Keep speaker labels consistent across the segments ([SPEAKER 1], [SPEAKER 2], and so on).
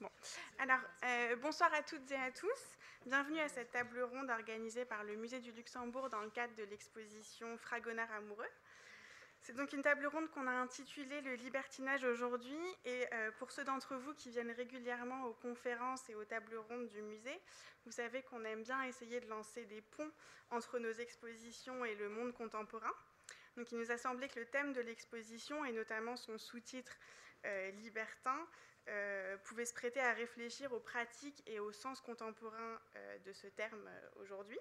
[SPEAKER 1] Bon. Alors, euh, bonsoir à toutes et à tous. Bienvenue à cette table ronde organisée par le Musée du Luxembourg dans le cadre de l'exposition Fragonard amoureux. C'est donc une table ronde qu'on a intitulée Le libertinage aujourd'hui. Et euh, pour ceux d'entre vous qui viennent régulièrement aux conférences et aux tables rondes du musée, vous savez qu'on aime bien essayer de lancer des ponts entre nos expositions et le monde contemporain. Donc il nous a semblé que le thème de l'exposition, et notamment son sous-titre euh, libertin, euh, pouvait se prêter à réfléchir aux pratiques et au sens contemporain euh, de ce terme euh, aujourd'hui.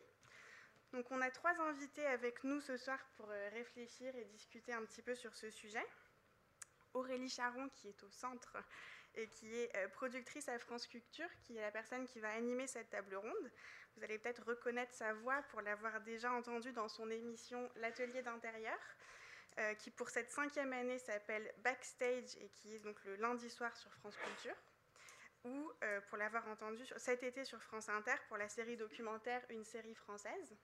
[SPEAKER 1] Donc on a trois invités avec nous ce soir pour réfléchir et discuter un petit peu sur ce sujet. Aurélie Charon, qui est au centre et qui est productrice à France Culture, qui est la personne qui va animer cette table ronde. Vous allez peut-être reconnaître sa voix pour l'avoir déjà entendue dans son émission L'Atelier d'intérieur. Euh, qui pour cette cinquième année s'appelle Backstage et qui est donc le lundi soir sur France Culture, ou euh, pour l'avoir entendu cet été sur France Inter pour la série documentaire Une série française.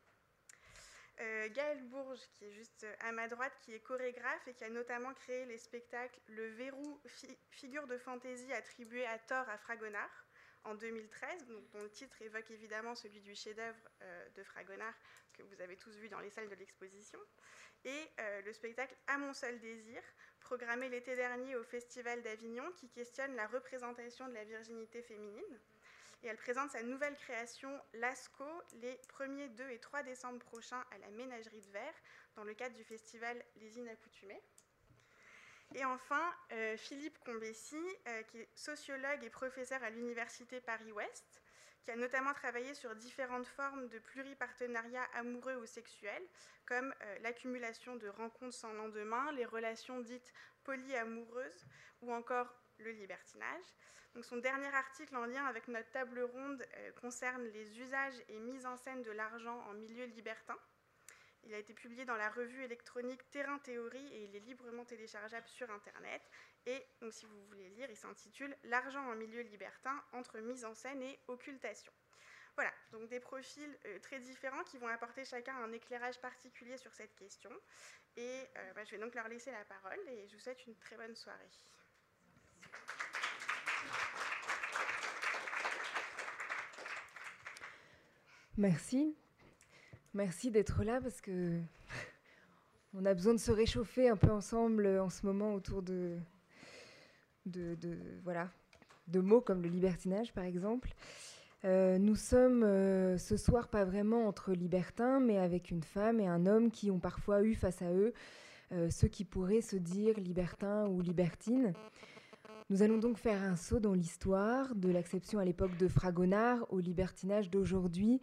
[SPEAKER 1] Euh, Gaël Bourges, qui est juste à ma droite, qui est chorégraphe et qui a notamment créé les spectacles Le Verrou, figure de fantaisie attribuée à tort à Fragonard en 2013, dont le titre évoque évidemment celui du chef-d'œuvre de Fragonard que vous avez tous vu dans les salles de l'exposition et euh, le spectacle À mon seul désir, programmé l'été dernier au Festival d'Avignon, qui questionne la représentation de la virginité féminine. Et elle présente sa nouvelle création, Lasco, les 1er, 2 et 3 décembre prochains à la Ménagerie de Verre, dans le cadre du festival Les Inaccoutumés. Et enfin, euh, Philippe Combessi, euh, qui est sociologue et professeur à l'Université Paris-Ouest, qui a notamment travaillé sur différentes formes de pluripartenariats amoureux ou sexuels, comme euh, l'accumulation de rencontres sans lendemain, les relations dites polyamoureuses ou encore le libertinage. Donc son dernier article en lien avec notre table ronde euh, concerne les usages et mises en scène de l'argent en milieu libertin. Il a été publié dans la revue électronique Terrain Théorie et il est librement téléchargeable sur Internet. Et donc, si vous voulez lire, il s'intitule L'argent en milieu libertin entre mise en scène et occultation. Voilà, donc des profils euh, très différents qui vont apporter chacun un éclairage particulier sur cette question. Et euh, bah, je vais donc leur laisser la parole et je vous souhaite une très bonne soirée.
[SPEAKER 2] Merci. Merci d'être là parce que on a besoin de se réchauffer un peu ensemble en ce moment autour de, voilà, de mots comme le libertinage par exemple. Euh, nous sommes euh, ce soir pas vraiment entre libertins, mais avec une femme et un homme qui ont parfois eu face à eux euh, ceux qui pourraient se dire libertins ou libertines. Nous allons donc faire un saut dans l'histoire, de l'acception à l'époque de Fragonard au libertinage d'aujourd'hui,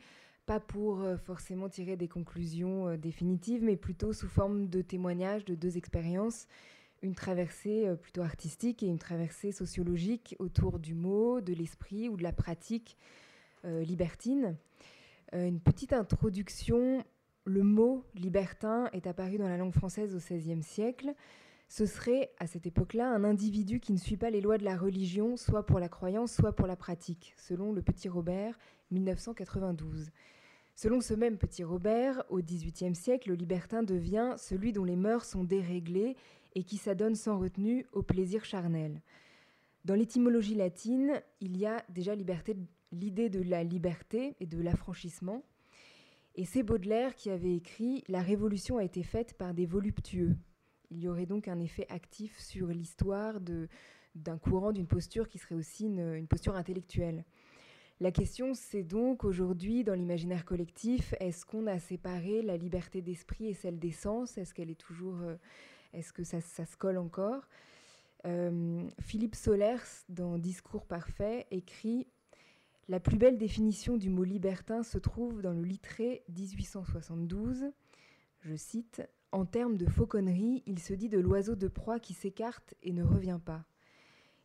[SPEAKER 2] pas pour euh, forcément tirer des conclusions euh, définitives, mais plutôt sous forme de témoignages de deux expériences, une traversée euh, plutôt artistique et une traversée sociologique autour du mot, de l'esprit ou de la pratique libertine. une petite introduction, le mot libertin est apparu dans la langue française au XVIe siècle. Ce serait, à cette époque-là, un individu qui ne suit pas les lois de la religion, soit pour la croyance, soit pour la pratique, selon le petit Robert, 1992. Selon ce même petit Robert, au XVIIIe siècle, le libertin devient celui dont les mœurs sont déréglées et qui s'adonne sans retenue au plaisir charnel. Dans l'étymologie latine, il y a déjà l'idée de la liberté et de l'affranchissement. Et c'est Baudelaire qui avait écrit La révolution a été faite par des voluptueux. Il y aurait donc un effet actif sur l'histoire d'un courant, d'une posture qui serait aussi une posture intellectuelle. La question, c'est donc aujourd'hui, dans l'imaginaire collectif, est-ce qu'on a séparé la liberté d'esprit et celle des sens? Est-ce qu'elle est toujours. Euh, est-ce que ça, se colle encore? Euh, Philippe Solers, dans Discours parfait, écrit La plus belle définition du mot libertin se trouve dans le Littré 1872. Je cite En termes de fauconnerie, il se dit de l'oiseau de proie qui s'écarte et ne revient pas.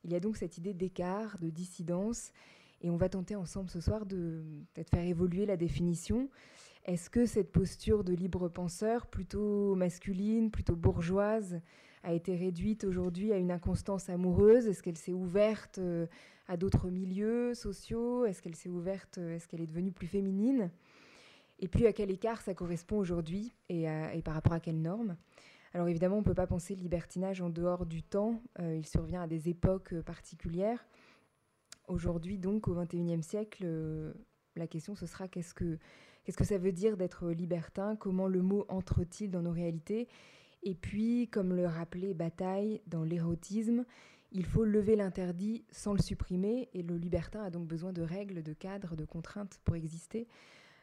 [SPEAKER 2] Il y a donc cette idée d'écart, de dissidence et on va tenter ensemble ce soir de peut-être faire évoluer la définition. Est-ce que cette posture de libre penseur, plutôt masculine, plutôt bourgeoise, a été réduite aujourd'hui à une inconstance amoureuse? Est-ce qu'elle s'est ouverte euh, à d'autres milieux sociaux? Est-ce qu'elle s'est ouverte euh, Est-ce qu'elle est devenue plus féminine? Et puis à quel écart ça correspond aujourd'hui et, par rapport à quelles normes? Alors évidemment, on ne peut pas penser libertinage en dehors du temps, euh, il survient à des époques particulières. Aujourd'hui, donc, au XXIe siècle, la question, ce sera qu'est-ce que, ça veut dire d'être libertin? Comment le mot entre-t-il dans nos réalités? Et puis, comme le rappelait Bataille dans l'érotisme, il faut lever l'interdit sans le supprimer, et le libertin a donc besoin de règles, de cadres, de contraintes pour exister.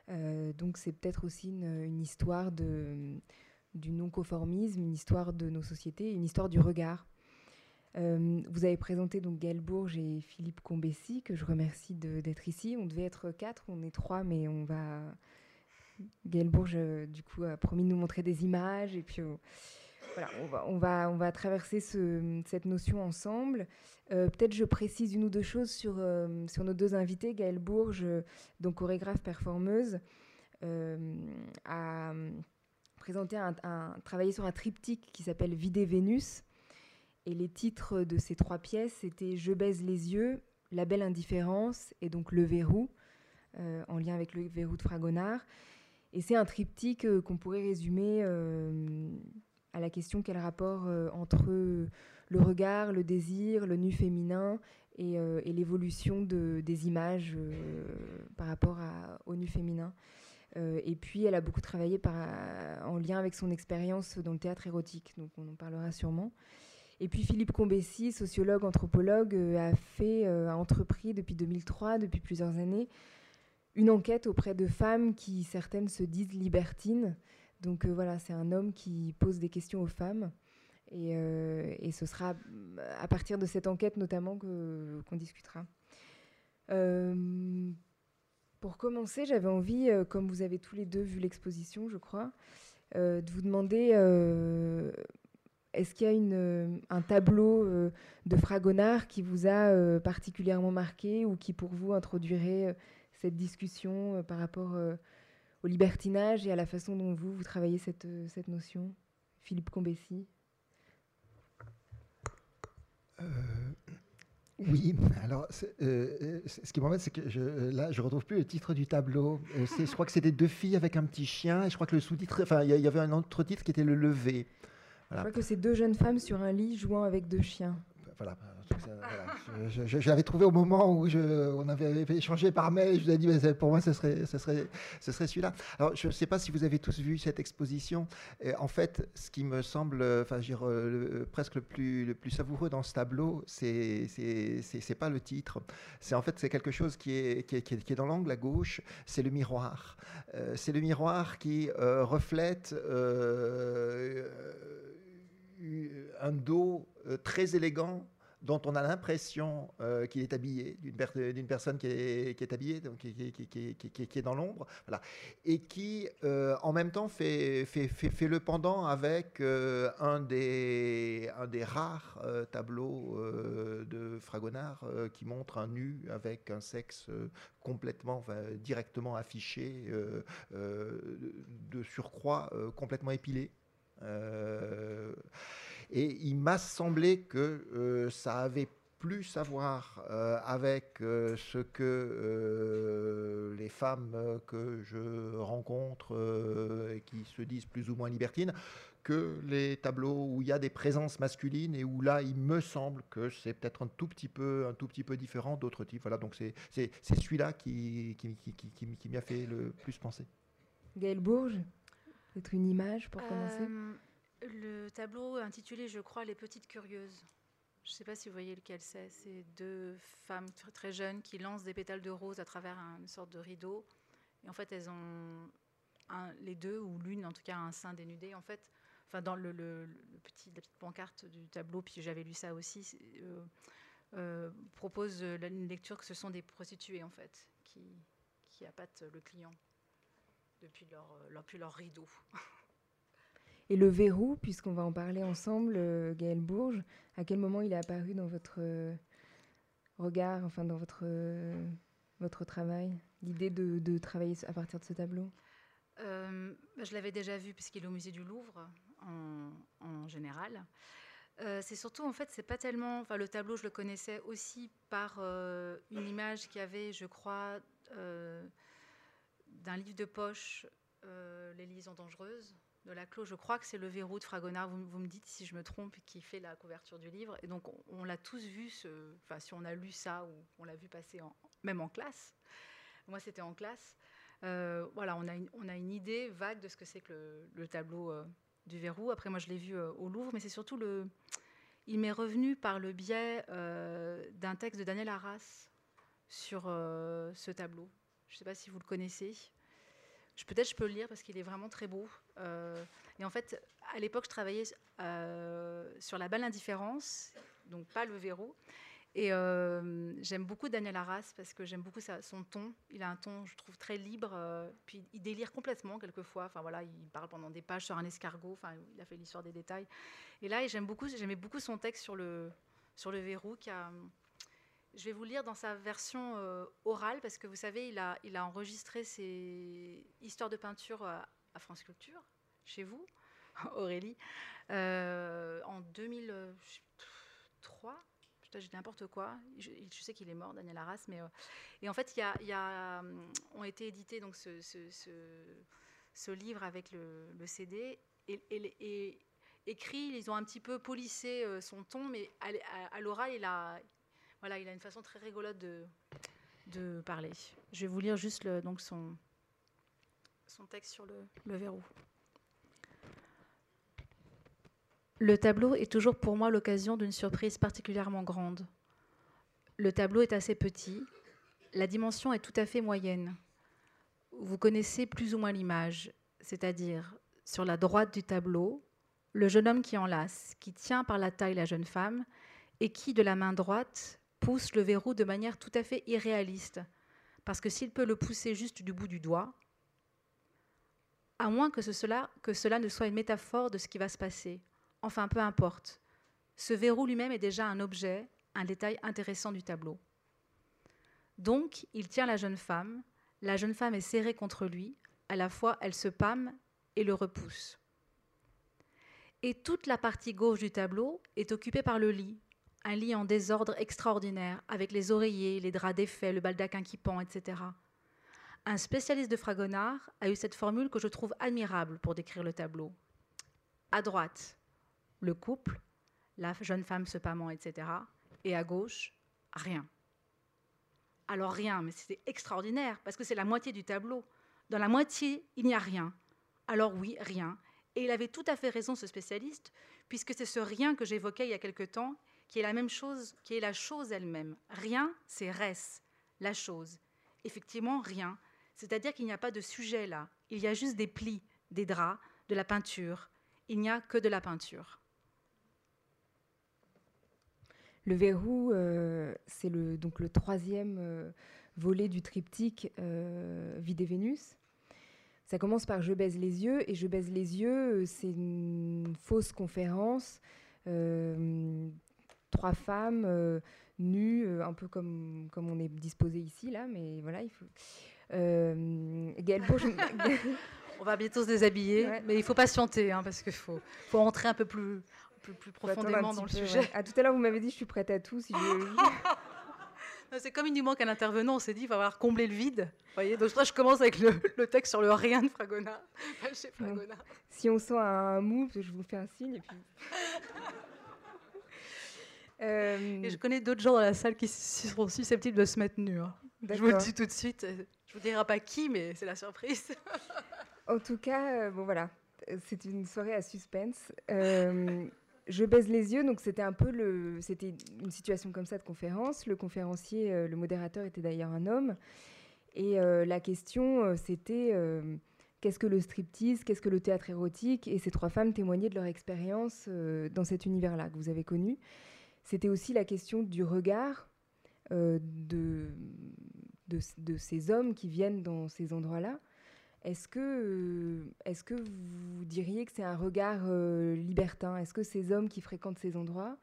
[SPEAKER 2] Euh, donc c'est peut-être aussi une, histoire du non-conformisme, une histoire de nos sociétés, une histoire du regard. Euh, vous avez présenté donc Gaël Bourges et Philippe Combessi, que je remercie d'être ici. On devait être quatre, on est trois, mais on va. Gaël Bourges, euh, du coup, a promis de nous montrer des images, et puis voilà, on va, on va, on va traverser ce, cette notion ensemble. Euh, peut-être je précise une ou deux choses sur, sur nos deux invités. Gaëlle Bourges, donc chorégraphe performeuse, a présenté un, travaillé sur un triptyque qui s'appelle Vider Vénus. Et les titres de ces trois pièces, c'était Je baise les yeux, La belle indifférence et donc Le verrou, en lien avec le verrou de Fragonard. Et c'est un triptyque qu'on pourrait résumer à la question quel rapport euh, entre le regard, le désir, le nu féminin et, euh, l'évolution de, des images euh, par rapport au nu féminin. et puis, elle a beaucoup travaillé en lien avec son expérience dans le théâtre érotique, donc on en parlera sûrement. Et puis Philippe Combessi, sociologue, anthropologue, a fait, a entrepris depuis 2003, depuis plusieurs années, une enquête auprès de femmes qui certaines se disent libertines, donc euh, voilà, c'est un homme qui pose des questions aux femmes. Et, euh, ce sera à partir de cette enquête notamment qu'on discutera. Euh, pour commencer, j'avais envie, comme vous avez tous les deux vu l'exposition, je crois, de vous demander est-ce qu'il y a une, un tableau de Fragonard qui vous a particulièrement marqué ou qui pour vous introduirait cette discussion par rapport au libertinage et à la façon dont vous, vous travaillez cette, euh, cette notion Philippe Combessi
[SPEAKER 3] euh, oui, alors euh, ce qui m'embête, c'est que là, je retrouve plus le titre du tableau. je crois que c'était deux filles avec un petit chien, et je crois que le sous-titre, enfin, il y, avait un autre titre qui était le lever.
[SPEAKER 2] Je crois que c'est deux jeunes femmes sur un lit jouant avec deux chiens.
[SPEAKER 3] Voilà, je, l'avais trouvé au moment où on avait échangé par mail. Je vous ai dit, mais pour moi, ce serait, ce serait, ce serait celui-là. Alors, je ne sais pas si vous avez tous vu cette exposition. en fait, ce qui me semble, enfin, dire, euh, presque le plus, le plus savoureux dans ce tableau, c'est, c'est, pas le titre. C'est en fait, c'est quelque chose qui est, qui est, qui est, dans l'angle à gauche. C'est le miroir. Euh, c'est le miroir qui euh, reflète un dos très élégant dont on a l'impression euh, qu'il est habillé, d'une personne qui est, habillée, donc qui, est dans l'ombre, voilà. et qui euh, en même temps fait, le pendant avec euh, un des rares tableaux de Fragonard qui montre un nu avec un sexe complètement, directement affiché, de surcroît complètement épilé. Et il m'a semblé que euh, ça avait plus à voir euh, avec euh, ce que les femmes que je rencontre qui se disent plus ou moins libertines que les tableaux où il y a des présences masculines et où là il me semble que c'est peut-être un tout petit peu un tout petit peu différent d'autres types. Voilà donc c'est celui-là qui qui, qui, qui, qui fait le plus penser.
[SPEAKER 2] Gaël Bourges, peut-être une image pour commencer
[SPEAKER 4] le tableau intitulé, je crois, Les Petites Curieuses. Je ne sais pas si vous voyez lequel c'est. C'est deux femmes très jeunes qui lancent des pétales de rose à travers une sorte de rideau. Et en fait, elles ont les deux, ou l'une en tout cas, un sein dénudé. En fait, dans le, petit, la petite pancarte du tableau, puis j'avais lu ça aussi, euh, euh, propose une lecture que ce sont des prostituées, en fait, qui, qui appâtent le client depuis leur, leur, depuis leur rideau.
[SPEAKER 2] Et le verrou, puisqu'on va en parler ensemble, euh, Gaël Bourges, à quel moment il est apparu dans votre euh, regard, enfin dans votre, euh, votre travail, l'idée de, travailler à partir de ce tableau?
[SPEAKER 4] Bah, Je l'avais déjà vu puisqu'il est au musée du Louvre en, général. c'est surtout, en fait, c'est pas tellement. Enfin, le tableau, je le connaissais aussi par une image qu'il y avait, je crois, d'un livre de poche, Les liaisons dangereuses, de Laclos, je crois que c'est le verrou de Fragonard, vous, me dites si je me trompe, qui fait la couverture du livre. Et donc on, l'a tous vu, ce, enfin si on a lu ça ou on l'a vu passer en, même en classe. Moi c'était en classe. Euh, voilà, on a, une, on a, une, idée vague de ce que c'est que le, tableau euh, du verrou. Après moi je l'ai vu euh, au Louvre, mais c'est surtout le... Il m'est revenu par le biais d'un texte de Daniel Arras sur ce tableau. Je ne sais pas si vous le connaissez. Peut-être je peux le lire parce qu'il est vraiment très beau. Euh, et en fait, à l'époque, je travaillais euh, sur la balle indifférence, donc pas le verrou. Et euh, j'aime beaucoup Daniel Arras parce que j'aime beaucoup son ton. Il a un ton, je trouve, très libre. puis il délire complètement quelquefois. Enfin voilà, il parle pendant des pages sur un escargot. Enfin, il a fait l'histoire des détails. Et là, j'aime beaucoup, j'aimais beaucoup son texte sur le sur le verrou qui a je vais vous lire dans sa version euh, orale, parce que vous savez, il a, enregistré ses histoires de peinture à, France Culture, chez vous, Aurélie, euh, en 2003. Je dis n'importe quoi. Je, sais qu'il est mort, Daniel Arras, mais euh, et en fait, il a, ont été édités donc ce, livre avec le, CD et, écrit. Ils ont un petit peu polissé son ton, mais à l'oral, il a voilà, il a une façon très rigolote de, parler. Je vais vous lire juste son, texte sur le verrou. Le tableau est toujours pour moi l'occasion d'une surprise particulièrement grande. Le tableau est assez petit, la dimension est tout à fait moyenne. Vous connaissez plus ou moins l'image, c'est-à-dire sur la droite du tableau, le jeune homme qui enlace, qui tient par la taille la jeune femme, et qui, de la main droite, pousse le verrou de manière tout à fait irréaliste. Parce que s'il peut le pousser juste du bout du doigt, à moins que, cela, cela ne soit une métaphore de ce qui va se passer. Enfin, peu importe. Ce verrou lui-même est déjà un objet, un détail intéressant du tableau. Donc, il tient la jeune femme, la jeune femme est serrée contre lui, à la fois elle se pâme et le repousse. Et toute la partie gauche du tableau est occupée par le lit, un lit en désordre extraordinaire, avec les oreillers, les draps défaits, le baldaquin qui pend, etc. Un spécialiste de Fragonard a eu cette formule que je trouve admirable pour décrire le tableau. À droite, le couple, la jeune femme se pâmant, etc. Et à gauche, rien. Alors rien, mais c'est extraordinaire, parce que c'est la moitié du tableau. Dans la moitié, il n'y a rien. Alors oui, rien. Et il avait tout à fait raison, ce spécialiste, puisque c'est ce rien que j'évoquais il y a quelque temps qui est la même chose, qui est la chose elle-même. Rien, c'est res, la chose. Effectivement, rien. C'est-à-dire qu'il n'y a pas de sujet là. Il y a juste des plis, des draps, de la peinture. Il n'y a que de la peinture.
[SPEAKER 2] Le verrou, euh, c'est le, donc le troisième euh, volet du triptyque euh, Vide Vénus. Ça commence par Je baise les yeux, et Je baise les yeux, c'est une fausse conférence trois femmes euh, nues, euh, un peu comme, comme on est disposé ici, là, mais voilà, il faut. Euh,
[SPEAKER 4] on va bientôt se déshabiller, mais il faut patienter, hein, parce qu'il faut, faut entrer un peu plus, un peu plus profondément dans le sujet.
[SPEAKER 2] À tout à l'heure, vous m'avez dit je suis prête à tout. Si
[SPEAKER 4] C'est comme il nous manque un intervenant, on s'est dit il va falloir combler le vide. Voyez Donc là, je commence avec le, le, texte sur le rien de Fragona.
[SPEAKER 2] Fragona. Si on sent un mou, je vous fais un signe. Et puis...
[SPEAKER 4] Euh, et je connais d'autres gens dans la salle qui seront susceptibles de se mettre nus. Hein. Je vous le dis tout de suite. Je vous dirai pas qui, mais c'est la surprise.
[SPEAKER 2] en tout cas, euh, bon voilà, c'est une soirée à suspense. Euh, je baise les yeux, donc c'était un peu le, c'était une situation comme ça de conférence. Le conférencier, le modérateur était d'ailleurs un homme, et la question c'était qu'est-ce que le striptease, qu'est-ce que le théâtre érotique, et ces trois femmes témoignaient de leur expérience dans cet univers-là que vous avez connu c'était aussi la question du regard euh, de, ces hommes qui viennent dans ces endroits-là. Est-ce que, euh, vous diriez que c'est un regard euh, libertin? Est-ce que ces hommes qui fréquentent ces endroits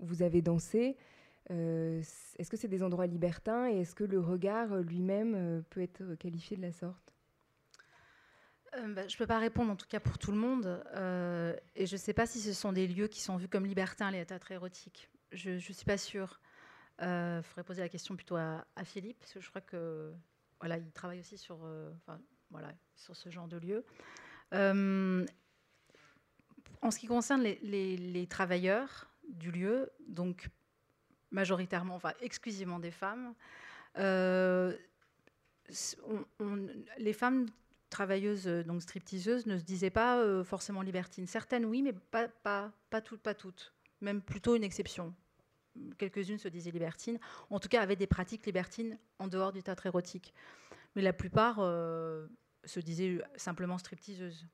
[SPEAKER 2] où vous avez dansé, est-ce que c'est des endroits libertins? Et est-ce que le regard lui-même peut être qualifié de la sorte?
[SPEAKER 4] Bah, je ne peux pas répondre, en tout cas pour tout le monde. et je ne sais pas si ce sont des lieux qui sont vus comme libertins, les théâtres érotiques je ne suis pas sûre. Il euh, faudrait poser la question plutôt à, Philippe, parce que je crois que voilà, il travaille aussi sur, euh, voilà, sur ce genre de lieu. Euh, en ce qui concerne les, travailleurs du lieu, donc majoritairement, enfin exclusivement des femmes, les femmes travailleuses, donc stripteaseuses, ne se disaient pas forcément libertines. Certaines, oui, mais pas, pas, pas, toutes, pas toutes. Même plutôt une exception. Quelques-unes se disaient libertines, en tout cas avaient des pratiques libertines en dehors du théâtre érotique. Mais la plupart euh, se disaient simplement stripteaseuses.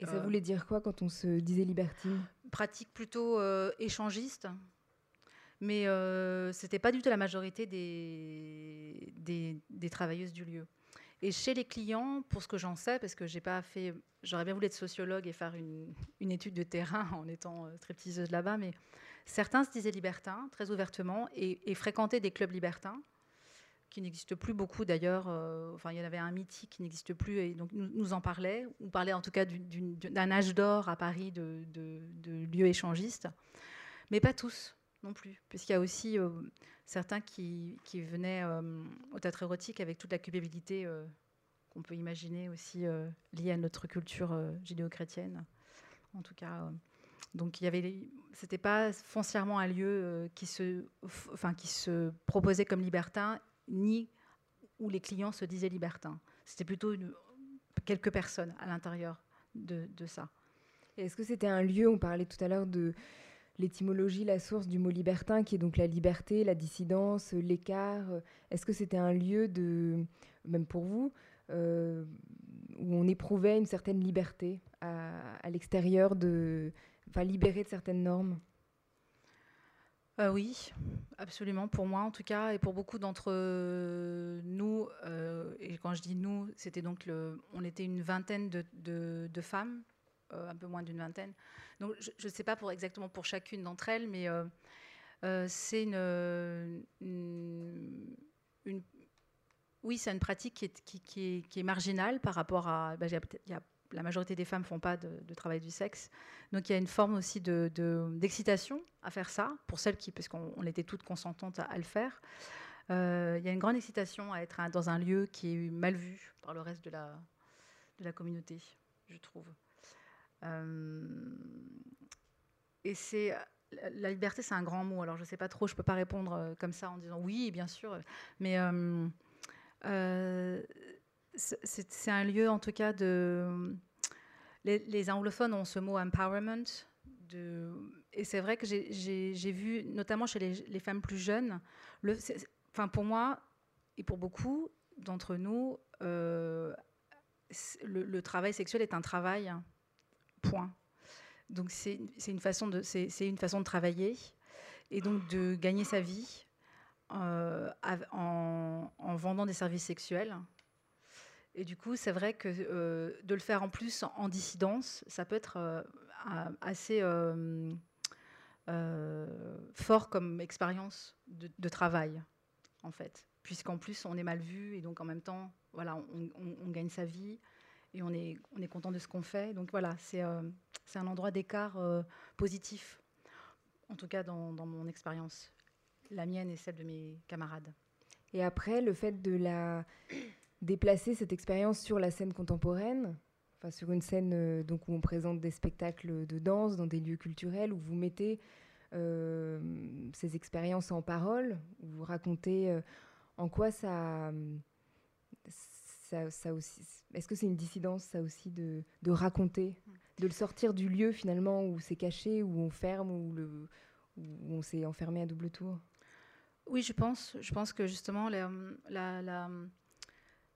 [SPEAKER 2] Et ça voulait dire quoi quand on se disait libertine?
[SPEAKER 4] Pratique plutôt euh, échangiste, mais euh, ce n'était pas du tout la majorité des, des, travailleuses du lieu. Et chez les clients, pour ce que j'en sais, parce que j'ai pas fait, j'aurais bien voulu être sociologue et faire une, étude de terrain en étant euh, stripteaseuse là-bas, mais certains se disaient libertins très ouvertement et, fréquentaient des clubs libertins qui n'existe plus beaucoup d'ailleurs. Euh, enfin, il y en avait un mythique qui n'existe plus, et donc nous, nous, en parlait, ou parlait en tout cas d'un âge d'or à Paris de, lieux échangistes, mais pas tous non plus, puisqu'il y a aussi euh, certains qui, venaient euh, au théâtre érotique avec toute la culpabilité qu'on peut imaginer aussi liée à notre culture judéo-chrétienne, en tout cas. Donc il y c'était pas foncièrement un lieu qui se, enfin qui se proposait comme libertin ni où les clients se disaient libertins. C'était plutôt quelques personnes à l'intérieur de, ça.
[SPEAKER 2] Est-ce que c'était un lieu, on parlait tout à l'heure de l'étymologie, la source du mot libertin, qui est donc la liberté, la dissidence, l'écart. Est-ce que c'était un lieu de, même pour vous, euh, où on éprouvait une certaine liberté à, l'extérieur, de, enfin libéré de certaines normes?
[SPEAKER 4] Euh, oui, absolument. Pour moi, en tout cas, et pour beaucoup d'entre nous, euh, et quand je dis nous, c'était donc on était une vingtaine de, femmes, euh, un peu moins d'une vingtaine. Donc, je ne sais pas pour exactement pour chacune d'entre elles, mais c'est une, oui, c'est une pratique qui est, qui, est, marginale par rapport à. Bah, la majorité des femmes ne font pas de, travail du sexe. Donc il y a une forme aussi d'excitation de, à faire ça, pour celles qui, parce qu'on était toutes consentantes à, le faire. Euh, il y a une grande excitation à être dans un lieu qui est mal vu par le reste de la, de la communauté, je trouve. Euh, et c'est la liberté, c'est un grand mot. Alors je ne sais pas trop, je ne peux pas répondre euh, comme ça en disant oui, bien sûr, mais c'est un lieu, en tout cas, de. Les, anglophones ont ce mot empowerment. Et c'est vrai que j'ai vu, notamment chez les, femmes plus jeunes, enfin pour moi et pour beaucoup d'entre nous, euh, le, travail sexuel est un travail, Donc c'est une, façon de, travailler et donc de gagner sa vie euh, en, en, vendant des services sexuels. Et du coup, c'est vrai que euh, de le faire en plus en dissidence, ça peut être euh, assez fort comme expérience de, travail, en fait. Puisqu'en plus, on est mal vu et donc en même temps, voilà, on, gagne sa vie et on est, on est content de ce qu'on fait. Donc voilà, c'est un endroit d'écart positif, en tout cas dans, dans mon expérience, la mienne et celle de mes camarades.
[SPEAKER 2] Et après, le fait de la déplacer cette expérience sur la scène contemporaine, enfin sur une scène euh, donc où on présente des spectacles de danse dans des lieux culturels, où vous mettez euh, ces expériences en parole, où vous racontez euh, en quoi ça, Est-ce que c'est une dissidence, ça aussi, de, raconter, de le sortir du lieu finalement où c'est caché, où on ferme, où, on s'est enfermé à double tour?
[SPEAKER 4] Oui, je pense. Je pense que justement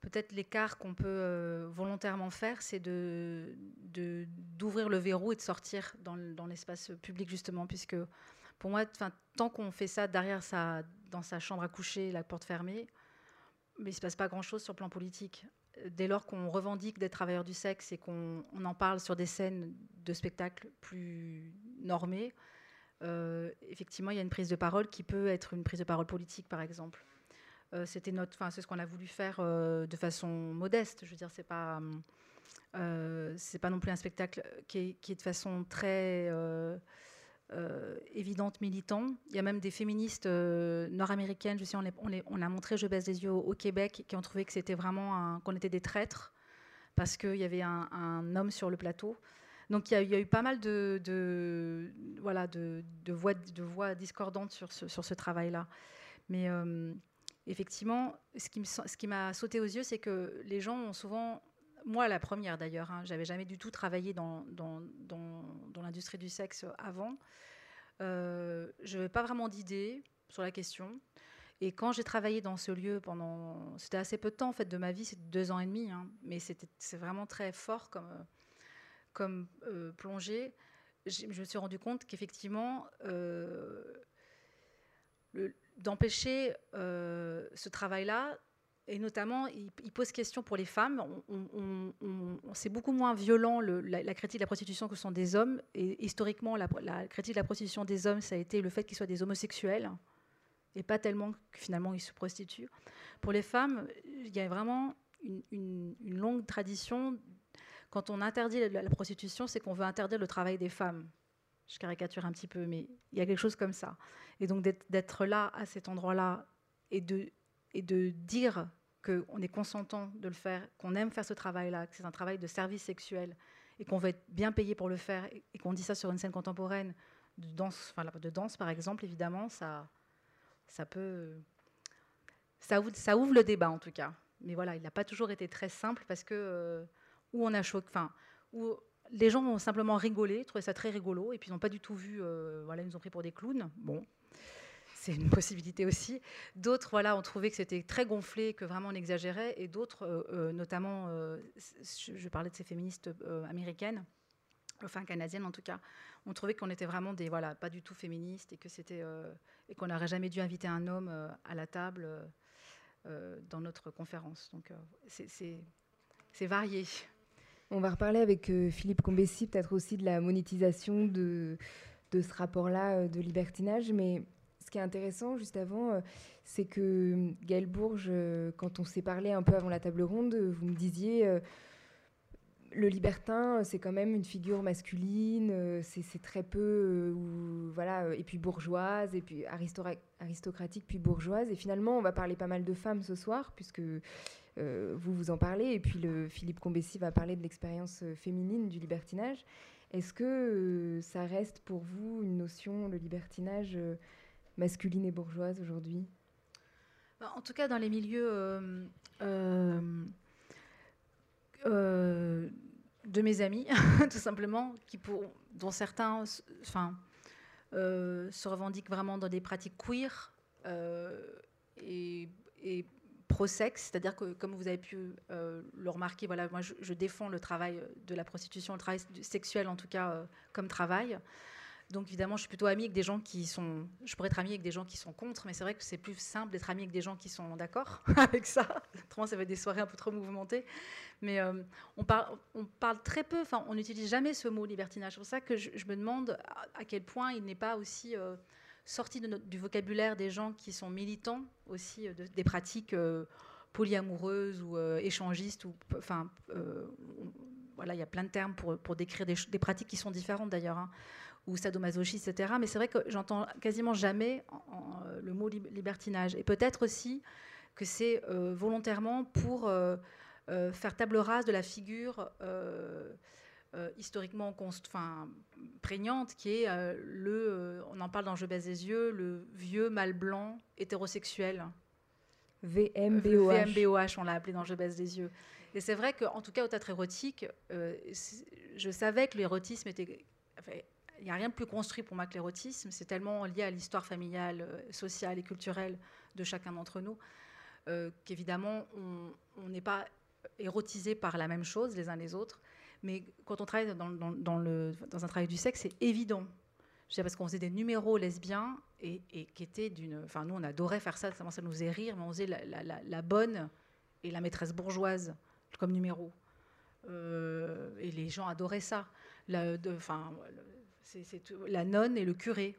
[SPEAKER 4] peut-être l'écart qu'on peut euh, volontairement faire, c'est d'ouvrir le verrou et de sortir dans, l'espace public, justement, puisque pour moi, tant qu'on fait ça derrière dans sa chambre à coucher, la porte fermée, mais il ne se passe pas grand-chose sur le plan politique. Dès lors qu'on revendique des travailleurs du sexe et qu'on en parle sur des scènes de spectacles plus normées, euh, effectivement, il y a une prise de parole qui peut être une prise de parole politique, par exemple. Euh, c'était notre, enfin, c'est ce qu'on a voulu faire euh, de façon modeste. Je veux dire, c'est pas, c'est pas non plus un spectacle qui est de façon très évidente, militant. Il y a même des féministes nord-américaines, je sais, on, on, a montré Je baisse des yeux au, Québec, qui ont trouvé que c'était vraiment qu'on était des traîtres parce qu'il y avait un, homme sur le plateau. Donc il y, a eu pas mal de, voix, discordantes sur ce, travail-là. Mais effectivement, ce qui, ce qui m'a sauté aux yeux, c'est que les gens ont souvent moi la première d'ailleurs, hein, j'avais jamais du tout travaillé dans, dans, dans, l'industrie du sexe avant. Euh, je n'avais pas vraiment d'idée sur la question. Et quand j'ai travaillé dans ce lieu pendant, c'était assez peu de temps en fait de ma vie, c'est deux ans et demi, hein, mais c'était c'est vraiment très fort comme comme euh, plongée. Je me suis rendu compte qu'effectivement euh, d'empêcher ce travail-là, et notamment, il, pose question pour les femmes. c'est beaucoup moins violent la, critique de la prostitution que ce sont des hommes. Et historiquement, la, critique de la prostitution des hommes, ça a été le fait qu'ils soient des homosexuels et pas tellement que finalement ils se prostituent. Pour les femmes, il y a vraiment une, longue tradition. Quand on interdit la, prostitution, c'est qu'on veut interdire le travail des femmes. Je caricature un petit peu, mais il y a quelque chose comme ça. Et donc d'être là, à cet endroit-là, et de et de dire qu'on est consentant de le faire, qu'on aime faire ce travail-là, que c'est un travail de service sexuel et qu'on veut être bien payé pour le faire et qu'on dit ça sur une scène contemporaine de danse, enfin, de danse par exemple, évidemment, ça, ça peut, ça ouvre le débat en tout cas. Mais voilà, il n'a pas toujours été très simple parce que euh, où on a choqué, enfin, où les gens ont simplement rigolé, trouvé ça très rigolo et puis ils n'ont pas du tout vu, euh, voilà, ils nous ont pris pour des clowns. Bon, c'est une possibilité aussi. D'autres, voilà, ont trouvé que c'était très gonflé, que vraiment on exagérait, et d'autres, euh, euh, notamment, euh, je, parlais de ces féministes américaines, enfin canadiennes en tout cas, ont trouvé qu'on était vraiment des, voilà, pas du tout féministes et que c'était et qu'on n'aurait jamais dû inviter un homme à la table dans notre conférence. Donc c'est varié.
[SPEAKER 2] On va reparler avec Philippe Combessi, peut-être aussi de la monétisation de, de ce rapport-là de libertinage, mais ce qui est intéressant juste avant, euh, c'est que hum, Gaël Bourges, euh, quand on s'est parlé un peu avant la table ronde, vous me disiez euh, le libertin, c'est quand même une figure masculine, c'est très peu, voilà, et puis bourgeoise, et puis aristocratique, puis bourgeoise. Et finalement, on va parler pas mal de femmes ce soir, puisque vous vous en parlez, et puis le Philippe Combessi va parler de l'expérience féminine du libertinage. Est-ce que ça reste pour vous une notion, le libertinage masculine et bourgeoise aujourd'hui
[SPEAKER 4] bah, En tout cas, dans les milieux euh, euh, euh, de mes amis, tout simplement, dont certains enfin, se revendiquent vraiment dans des pratiques queer et, pro-sexe, c'est-à-dire que, comme vous avez pu le remarquer, voilà, moi je, défends le travail de la prostitution, le travail sexuel en tout cas, comme travail. Donc évidemment, je suis plutôt amie avec des gens qui sont. Je pourrais être amie avec des gens qui sont contre, mais c'est vrai que c'est plus simple d'être amie avec des gens qui sont d'accord avec ça. Autrement, ça va être des soirées un peu trop mouvementées. Mais euh, on, parle, très peu, enfin, on n'utilise jamais ce mot libertinage. C'est pour ça que je, me demande à, quel point il n'est pas aussi euh, sorti du vocabulaire des gens qui sont militants aussi euh, des pratiques polyamoureuses ou échangistes. Enfin, voilà, il y a plein de termes pour, décrire des, des pratiques qui sont différentes d'ailleurs. Hein ou sadomasochisme, etc. Mais c'est vrai que j'entends quasiment jamais euh, le mot libertinage. Et peut-être aussi que c'est euh, volontairement pour euh, faire table rase de la figure historiquement prégnante, qui est le, on en parle dans Je baisse des yeux, le vieux mâle blanc hétérosexuel.
[SPEAKER 2] VMBOH.
[SPEAKER 4] VMBOH, on l'a appelé dans Je baisse des yeux. Et c'est vrai qu'en tout cas, au théâtre érotique, je savais que l'érotisme était, il n'y a rien de plus construit pour moi que l'érotisme. C'est tellement lié à l'histoire familiale, euh, sociale et culturelle de chacun d'entre nous euh, qu'évidemment, on n'est pas érotisé par la même chose les uns les autres. Mais quand on travaille dans, un travail du sexe, c'est évident. Je sais parce qu'on faisait des numéros lesbiens et, qui étaient d'une. Enfin, nous, on adorait faire ça, ça nous faisait rire, mais on faisait la, la, bonne et la maîtresse bourgeoise comme numéro. Euh, et les gens adoraient ça. Enfin, c'est la nonne et le curé.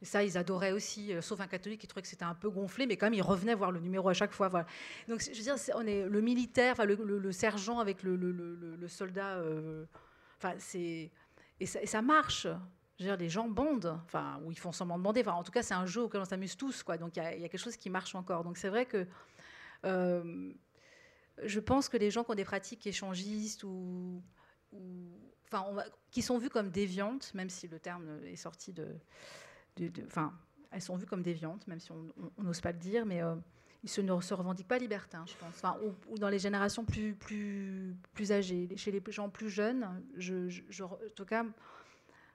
[SPEAKER 4] Et ça, ils adoraient aussi, euh, sauf un catholique qui trouvait que c'était un peu gonflé, mais quand même, ils revenaient voir le numéro à chaque fois. Voilà. Donc, je veux dire, on est le militaire, enfin, le, sergent avec le, soldat. Euh, enfin, c'est et ça, marche. Je veux dire, les gens bondent, enfin, ou ils font semblant de bander. Enfin, en tout cas, c'est un jeu auquel on s'amuse tous, quoi. Donc, il y, a quelque chose qui marche encore. Donc, c'est vrai que euh, je pense que les gens qui ont des pratiques échangistes ou qui sont vues comme déviantes, même si le terme est sorti de, enfin, elles sont vues comme déviantes, même si on n'ose pas le dire, mais euh, ils se, ne se revendiquent pas libertins, je pense. Enfin, ou, dans les générations plus, plus, plus âgées, chez les gens plus jeunes, je, en tout cas,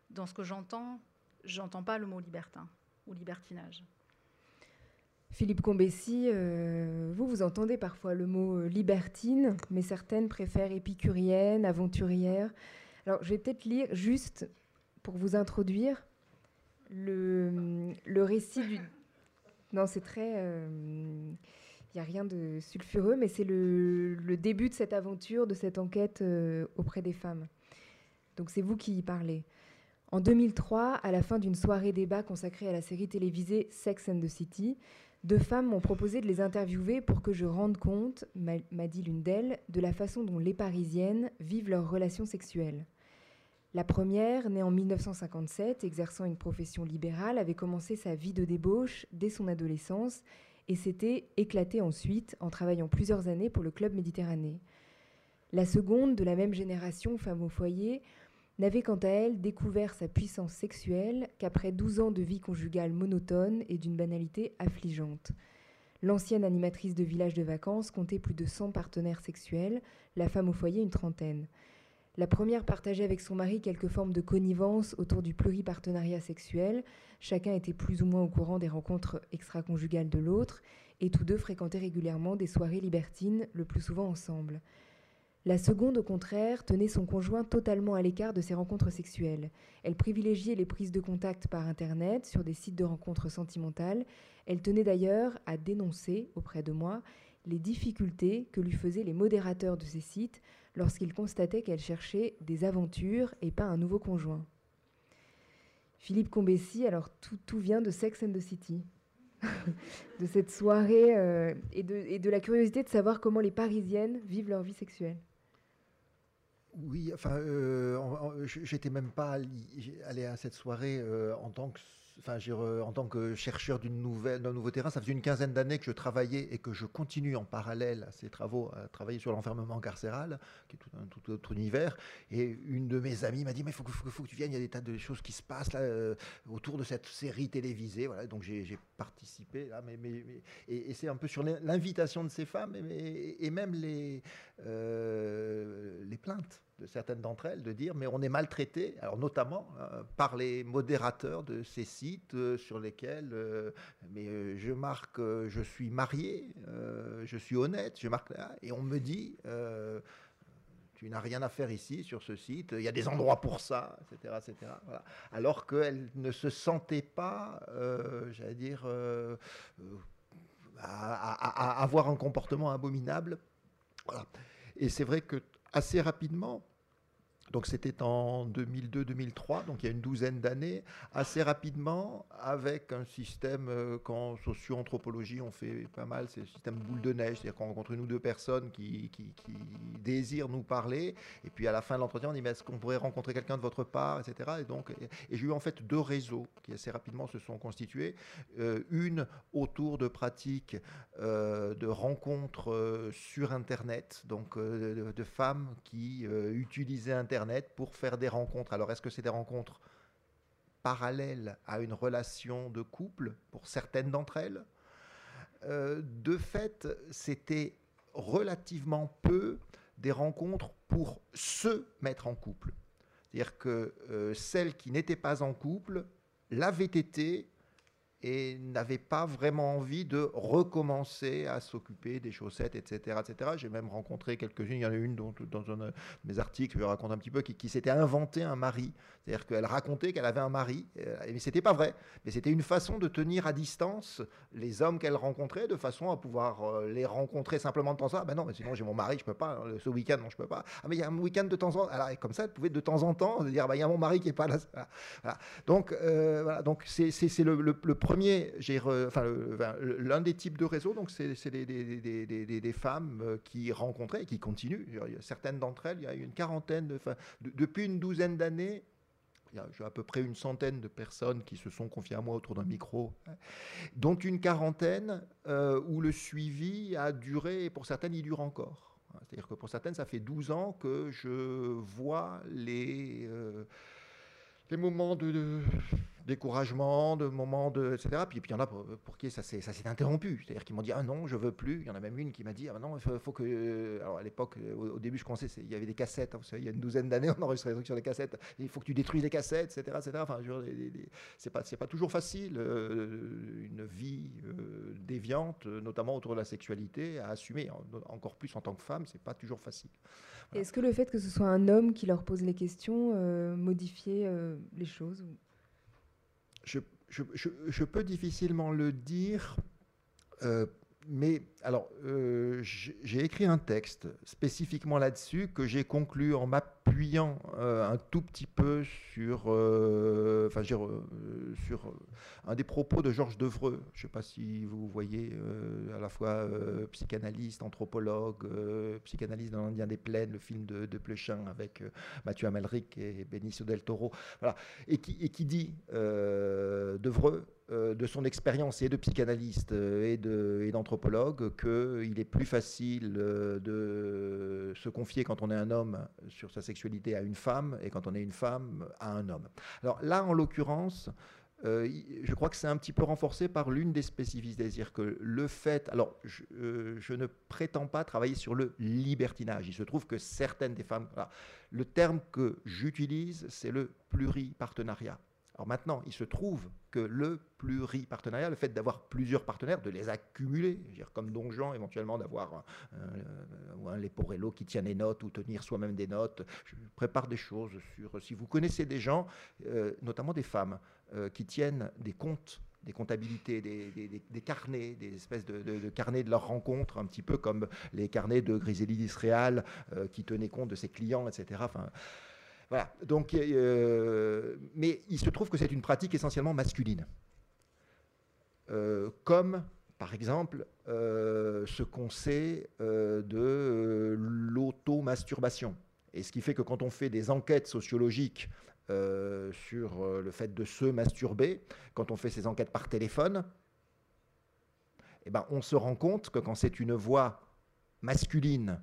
[SPEAKER 4] dans ce que j'entends, j'entends pas le mot libertin ou libertinage.
[SPEAKER 2] Philippe Combessi, euh, vous, vous entendez parfois le mot euh, libertine, mais certaines préfèrent épicurienne, aventurière. Alors, je vais peut-être lire juste pour vous introduire le, récit du. Non, c'est très. Il euh, n'y a rien de sulfureux, mais c'est le, le, début de cette aventure, de cette enquête auprès des femmes. Donc, c'est vous qui y parlez. En 2003, à la fin d'une soirée débat consacrée à la série télévisée Sex and the City, deux femmes m'ont proposé de les interviewer pour que je rende compte, m'a dit l'une d'elles, de la façon dont les Parisiennes vivent leurs relations sexuelles. La première, née en 1957, exerçant une profession libérale, avait commencé sa vie de débauche dès son adolescence et s'était éclatée ensuite en travaillant plusieurs années pour le Club Méditerranée. La seconde, de la même génération, femme au foyer, n'avait quant à elle découvert sa puissance sexuelle qu'après 12 ans de vie conjugale monotone et d'une banalité affligeante. L'ancienne animatrice de village de vacances comptait plus de 100 partenaires sexuels, la femme au foyer une trentaine. La première partageait avec son mari quelques formes de connivence autour du pluripartenariat sexuel, chacun était plus ou moins au courant des rencontres extra-conjugales de l'autre, et tous deux fréquentaient régulièrement des soirées libertines, le plus souvent ensemble. La seconde, au contraire, tenait son conjoint totalement à l'écart de ses rencontres sexuelles. Elle privilégiait les prises de contact par Internet, sur des sites de rencontres sentimentales. Elle tenait d'ailleurs à dénoncer, auprès de moi, les difficultés que lui faisaient les modérateurs de ces sites lorsqu'ils constataient qu'elle cherchait des aventures et pas un nouveau conjoint. Philippe Combessi, alors tout, vient de Sex and the City, de cette soirée euh, et, de, de la curiosité de savoir comment les Parisiennes vivent leur vie sexuelle.
[SPEAKER 3] Oui, enfin, euh, j'étais même pas allé à cette soirée euh, en tant que enfin, en tant que chercheur d'un nouveau terrain, ça faisait une quinzaine d'années que je travaillais et que je continue en parallèle à ces travaux à travailler sur l'enfermement carcéral, qui est tout un tout autre univers. Et une de mes amies m'a dit mais il faut, que tu viennes, il y a des tas de choses qui se passent là euh, autour de cette série télévisée. Voilà, donc j'ai participé et, c'est un peu sur l'invitation de ces femmes et, même les euh, les plaintes certaines d'entre elles de dire mais on est maltraité, alors notamment euh, par les modérateurs de ces sites euh, sur lesquels euh, mais je marque je suis marié, je suis honnête, je marque et on me dit tu n'as rien à faire ici sur ce site, il y a des endroits pour ça, etc. etc. Alors qu'elle ne se sentait pas, j'allais dire, à, avoir un comportement abominable. Et c'est vrai que assez rapidement, donc c'était en 2002-2003, donc il y a une douzaine d'années, assez rapidement, avec un système euh, qu'en socio-anthropologie on fait pas mal, c'est le système boule de neige, c'est-à-dire qu'on rencontre une ou deux personnes qui, désirent nous parler, et puis à la fin de l'entretien on dit mais est-ce qu'on pourrait rencontrer quelqu'un de votre part, etc. Et donc, et, j'ai eu en fait deux réseaux qui assez rapidement se sont constitués, euh, une autour de pratiques euh, de rencontres sur Internet, donc de, femmes qui utilisaient Internet pour faire des rencontres. Alors, est-ce que c'est des rencontres parallèles à une relation de couple pour certaines d'entre elles? Euh, De fait, c'était relativement peu des rencontres pour se mettre en couple. C'est-à-dire que euh, celles qui n'étaient pas en couple l'avaient été et n'avait pas vraiment envie de recommencer à s'occuper des chaussettes, etc. etc. J'ai même rencontré quelques-unes, il y en a une dont, dans un de mes articles, je raconte un petit peu, qui, s'était inventé un mari. C'est-à-dire qu'elle racontait qu'elle avait un mari, euh, mais c'était pas vrai. Mais c'était une façon de tenir à distance les hommes qu'elle rencontrait, de façon à pouvoir euh, les rencontrer simplement de temps en temps. Ah ben non, mais sinon j'ai mon mari, je peux pas. Hein, ce week-end, non, je peux pas. Ah mais il y a un week-end de temps en temps. Alors comme ça, elle pouvait de temps en temps dire, bah, il y a mon mari qui est pas là. Donc euh, voilà. Donc c'est le, le, le premier, enfin, l'un des types de réseaux, donc c'est des, femmes euh, qui rencontraient et qui continuent. Certaines d'entre elles, il y a une quarantaine, de, depuis une douzaine d'années, il y a à peu près une centaine de personnes qui se sont confiées à moi autour d'un micro, hein, dont une quarantaine euh, où le suivi a duré, et pour certaines, il dure encore. C'est-à-dire que pour certaines, ça fait 12 ans que je vois les, euh, les moments de, découragement, de moments de. etc. Puis, il y en a pour, qui ça s'est interrompu. C'est-à-dire qu'ils m'ont dit Ah non, je veux plus. Il y en a même une qui m'a dit Ah non, il faut, que. Alors à l'époque, au, début, je commençais, il y avait des cassettes. Hein, il y a une douzaine d'années, on enregistrait des trucs sur les cassettes. Il faut que tu détruises les cassettes, etc. etc. Enfin, c'est pas, pas toujours facile, euh, une vie euh, déviante, notamment autour de la sexualité, à assumer. encore plus en tant que femme, c'est pas toujours facile.
[SPEAKER 2] Est-ce que le fait que ce soit un homme qui leur pose les questions euh, modifiait les choses
[SPEAKER 3] je, je, je, peux difficilement le dire, euh, mais alors, euh, j'ai écrit un texte spécifiquement là-dessus que j'ai conclu en m'appuyant euh, un tout petit peu sur, euh, enfin, sur un des propos de Georges Devreux. Je ne sais pas si vous voyez, à la fois psychanalyste, anthropologue, psychanalyste dans l'Indien des Plaines, le film de, de Plechin avec Mathieu Amalric et Benicio del Toro, voilà, et qui, et qui dit Devreux de son expérience et de psychanalyste euh, et d'anthropologue qu'il est plus facile euh, de se confier quand on est un homme sur sa sexualité à une femme et quand on est une femme à un homme. Alors là, en l'occurrence, je crois que c'est un petit peu renforcé par l'une des spécificités, c'est-à-dire que le fait, alors je, ne prétends pas travailler sur le libertinage, il se trouve que certaines des femmes, le terme que j'utilise, c'est le pluripartenariat. Alors maintenant, il se trouve que le pluripartenariat, le fait d'avoir plusieurs partenaires, de les accumuler, dire comme Donjon, éventuellement d'avoir un, un, Leporello qui tient des notes ou tenir soi-même des notes. Je prépare des choses sur. Si vous connaissez des gens, euh, notamment des femmes, euh, qui tiennent des comptes des comptabilités, des, carnets, des espèces de, carnets de leurs rencontres, un petit peu comme les carnets de Griselidis d'Israël euh, qui tenaient compte de ses clients, etc. Enfin, voilà. Donc, euh, mais il se trouve que c'est une pratique essentiellement masculine. Euh, comme, par exemple, euh, ce qu'on sait de l'automasturbation. Et ce qui fait que quand on fait des enquêtes sociologiques sur le fait de se masturber, quand on fait ces enquêtes par téléphone, eh ben, on se rend compte que quand c'est une voix masculine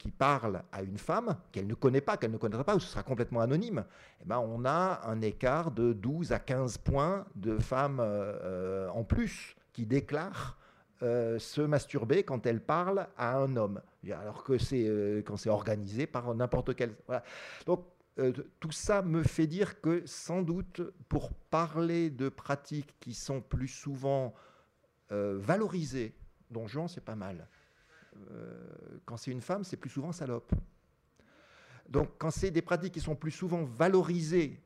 [SPEAKER 3] qui parle à une femme qu'elle ne connaît pas, qu'elle ne connaîtra pas, ou ce sera complètement anonyme, eh ben on a un écart de 12 à 15 points de femmes euh, en plus qui déclarent euh, se masturber quand elles parlent à un homme, alors que c'est euh, quand c'est organisé par n'importe quel. Donc tout ça me fait dire que sans doute pour parler de pratiques qui sont plus souvent valorisées, donjon c'est pas mal. Euh, quand c'est une femme, c'est plus souvent salope. Donc quand c'est des pratiques qui sont plus souvent valorisées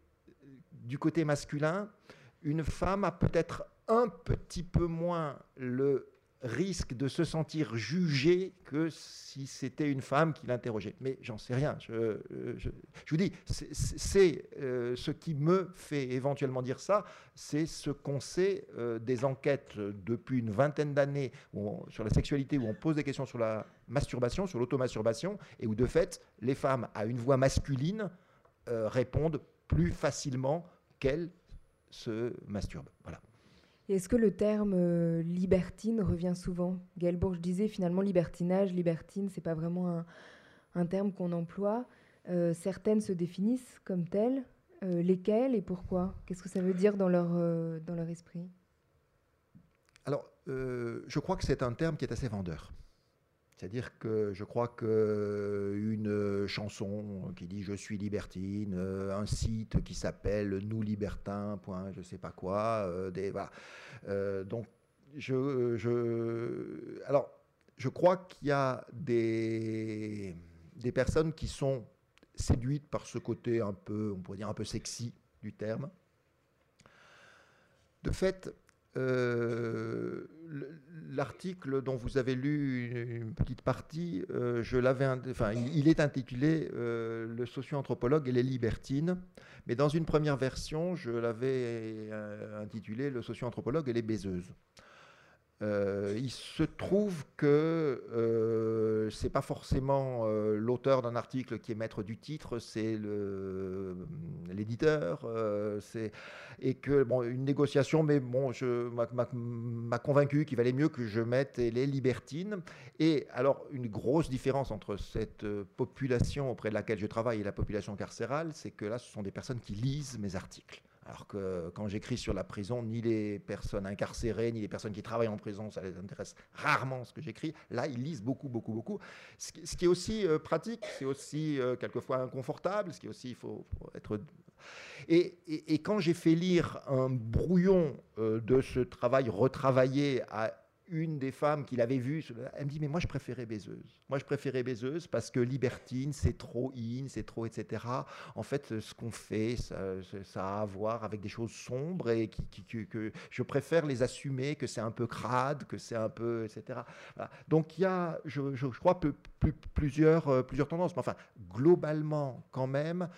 [SPEAKER 3] du côté masculin, une femme a peut-être un petit peu moins le risque de se sentir jugé que si c'était une femme qui l'interrogeait. Mais j'en sais rien. Je, euh, vous dis, c'est euh, ce qui me fait éventuellement dire ça, c'est ce qu'on sait euh, des enquêtes depuis une vingtaine d'années sur la sexualité, où on pose des questions sur la masturbation, sur l'automasturbation, et où de fait, les femmes à une voix masculine répondent plus facilement qu'elles se masturbent. Voilà
[SPEAKER 2] est-ce que le terme euh, libertine revient souvent? Gaël Bourges disait finalement libertinage, libertine, c'est pas vraiment un, terme qu'on emploie. Euh, certaines se définissent comme telles. Euh, lesquelles et pourquoi? Qu'est-ce que ça veut dire dans leur, dans leur esprit?
[SPEAKER 3] Alors, je crois que c'est un terme qui est assez vendeur. C'est-à-dire que je crois qu'une chanson qui dit je suis libertine, un site qui s'appelle nous libertins, point, je sais pas quoi, euh. Euh, donc, je, je, alors, je crois qu'il y a des, des personnes qui sont séduites par ce côté un peu, on pourrait dire un peu sexy du terme. De fait, euh, l'article dont vous avez lu une petite partie, euh, je l'avais, enfin, il, est intitulé euh, Le socio-anthropologue et les libertines, mais dans une première version, je l'avais intitulé Le socio-anthropologue et les baiseuses. Euh, il se trouve que euh, c'est pas forcément euh, l'auteur d'un article qui est maître du titre, c'est l'éditeur, euh, c'est et que une négociation, mais bon, je m'a convaincu qu'il valait mieux que je mette les libertines. Et alors une grosse différence entre cette population auprès de laquelle je travaille et la population carcérale, c'est que là, ce sont des personnes qui lisent mes articles. Alors que quand j'écris sur la prison, ni les personnes incarcérées, ni les personnes qui travaillent en prison, ça les intéresse rarement ce que j'écris. Là, ils lisent beaucoup, beaucoup, beaucoup. Ce qui, est aussi euh, pratique, c'est aussi euh, quelquefois inconfortable, ce qui est aussi, il faut, être... Et, quand j'ai fait lire un brouillon euh, de ce travail retravaillé à une des femmes qu'il avait vues, elle me dit, mais moi je préférais baiseuse. Moi je préférais baiseuse parce que libertine, c'est trop in, c'est trop, etc. En fait, ce qu'on fait, ça, a à voir avec des choses sombres et que je préfère les assumer, que c'est un peu crade, que c'est un peu, etc. Donc il y a, je, crois, plusieurs, euh, plusieurs tendances. Mais enfin, globalement, quand même,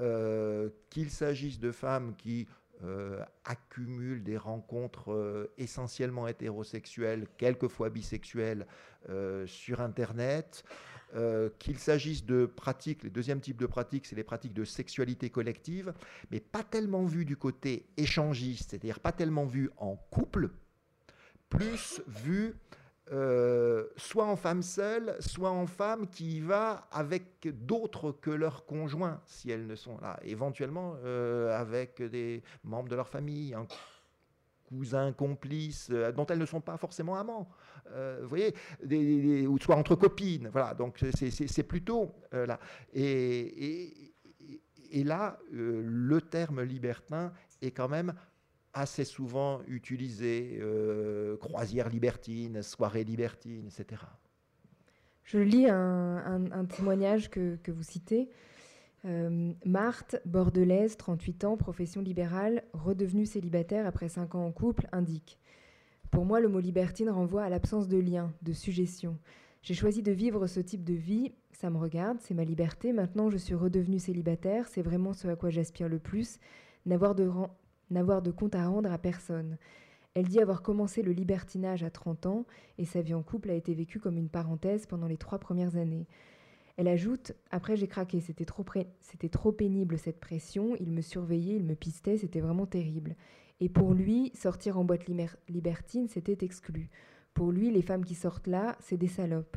[SPEAKER 3] euh, qu'il s'agisse de femmes qui euh, accumule des rencontres euh, essentiellement hétérosexuelles, quelquefois bisexuelles, euh, sur Internet. qu'il s'agisse de pratiques, le deuxième type de pratiques, c'est les pratiques de sexualité collective, mais pas tellement vues du côté échangiste, c'est-à-dire pas tellement vues en couple, plus vues euh, soit en femme seule, soit en femme qui y va avec d'autres que leurs conjoints, si elles ne sont là, éventuellement euh, avec des membres de leur famille, un cousin, complice, euh, dont elles ne sont pas forcément amants. vous voyez, ou soit entre copines. Voilà, donc c'est plutôt là. Et, et là, le terme libertin est quand même assez souvent utilisé, euh, croisière libertine, soirée libertine, etc.
[SPEAKER 2] Je lis un, témoignage que, vous citez. Euh, Marthe, bordelaise, 38 ans, profession libérale, redevenue célibataire après 5 ans en couple, indique Pour moi, le mot libertine renvoie à l'absence de lien, de suggestion. J'ai choisi de vivre ce type de vie, ça me regarde, c'est ma liberté. Maintenant, je suis redevenue célibataire, c'est vraiment ce à quoi j'aspire le plus, n'avoir de, n'avoir de compte à rendre à personne. Elle dit avoir commencé le libertinage à 30 ans et sa vie en couple a été vécue comme une parenthèse pendant les trois premières années. Elle ajoute Après, j'ai craqué, c'était trop, pénible cette pression, il me surveillait, il me pistait, c'était vraiment terrible. Et pour lui, sortir en boîte libertine, c'était exclu. Pour lui, les femmes qui sortent là, c'est des salopes.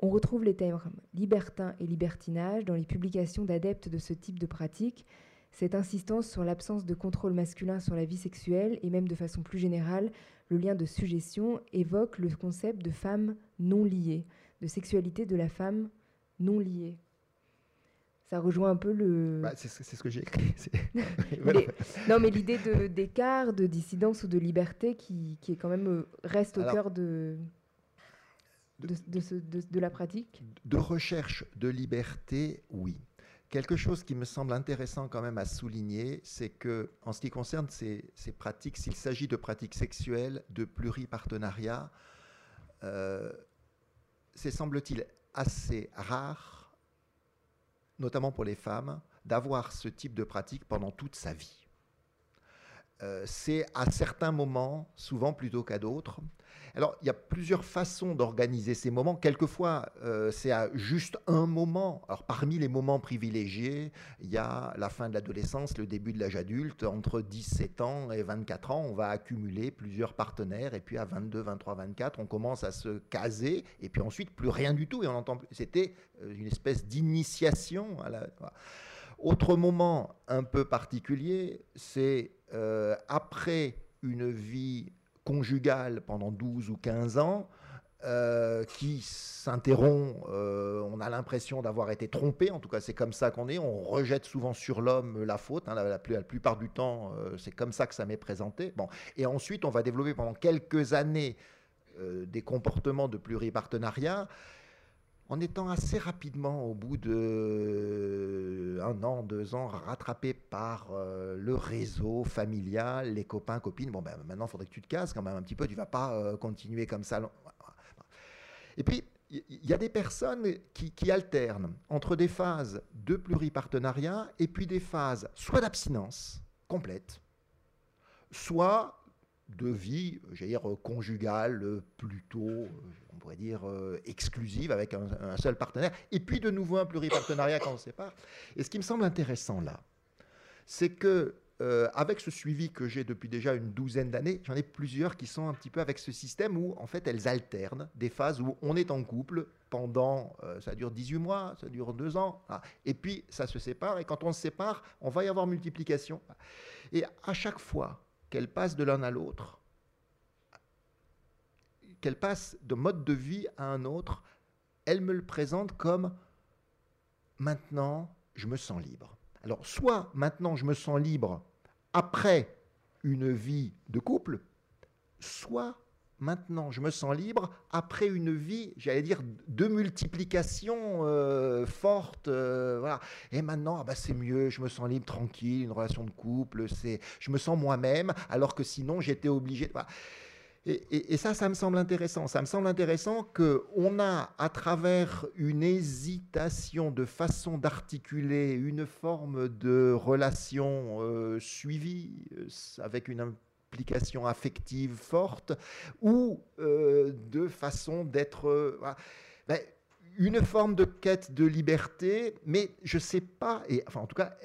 [SPEAKER 2] On retrouve les termes libertin et libertinage dans les publications d'adeptes de ce type de pratique, cette insistance sur l'absence de contrôle masculin sur la vie sexuelle et même de façon plus générale, le lien de suggestion évoque le concept de femme non liée, de sexualité de la femme non liée. Ça rejoint un peu le.
[SPEAKER 3] Bah, c'est ce que j'ai écrit.
[SPEAKER 2] non, mais l'idée d'écart, de, dissidence ou de liberté qui, qui est quand même euh, reste au cœur de, de, de, la pratique.
[SPEAKER 3] De recherche de liberté, oui. Quelque chose qui me semble intéressant quand même à souligner, c'est que en ce qui concerne ces, pratiques, s'il s'agit de pratiques sexuelles, de pluripartenariat, euh, c'est semble-t-il assez rare, notamment pour les femmes, d'avoir ce type de pratique pendant toute sa vie. Euh, c'est à certains moments, souvent plutôt qu'à d'autres, alors, il y a plusieurs façons d'organiser ces moments. Quelquefois, euh, c'est à juste un moment. Alors, parmi les moments privilégiés, il y a la fin de l'adolescence, le début de l'âge adulte. Entre 17 ans et 24 ans, on va accumuler plusieurs partenaires. Et puis, à 22, 23, 24, on commence à se caser. Et puis ensuite, plus rien du tout. Et on entend C'était euh, une espèce d'initiation Autre moment un peu particulier, c'est euh, après une vie conjugale pendant 12 ou 15 ans, euh, qui s'interrompt, euh, on a l'impression d'avoir été trompé, en tout cas c'est comme ça qu'on est, on rejette souvent sur l'homme la faute, hein, la, plupart du temps c'est comme ça que ça m'est présenté. Bon. Et ensuite on va développer pendant quelques années des comportements de pluripartenariat en étant assez rapidement, au bout de euh, un an, deux ans, rattrapé par euh, le réseau familial, les copains, copines. Bon, ben, maintenant, il faudrait que tu te casses quand même un petit peu, tu vas pas euh, continuer comme ça. Et puis, il y a des personnes qui, qui, alternent entre des phases de pluripartenariat et puis des phases soit d'abstinence complète, soit de vie, j'allais dire, conjugale, plutôt, on pourrait dire, exclusive, avec un, seul partenaire, et puis de nouveau un pluripartenariat quand on se sépare. Et ce qui me semble intéressant là, c'est que euh, avec ce suivi que j'ai depuis déjà une douzaine d'années, j'en ai plusieurs qui sont un petit peu avec ce système où en fait elles alternent des phases où on est en couple pendant, euh, ça dure 18 mois, ça dure 2 ans, et puis ça se sépare, et quand on se sépare, on va y avoir multiplication. Et à chaque fois qu'elles passent de l'un à l'autre, qu'elles passent de mode de vie à un autre, elles me le présentent comme maintenant je me sens libre. Alors soit maintenant je me sens libre après une vie de couple, soit maintenant je me sens libre après une vie, j'allais dire, de multiplication euh, forte. Euh, voilà. Et maintenant, ah bah, c'est mieux, je me sens libre, tranquille, une relation de couple, c'est, je me sens moi-même, alors que sinon j'étais obligé. Et, ça, ça me semble intéressant. Ça me semble intéressant qu'on a, à travers une hésitation de façon d'articuler une forme de relation euh, suivie, avec une implication affective forte, ou euh, de façon d'être... Ben, une forme de quête de liberté, mais je ne sais pas, et enfin en tout cas,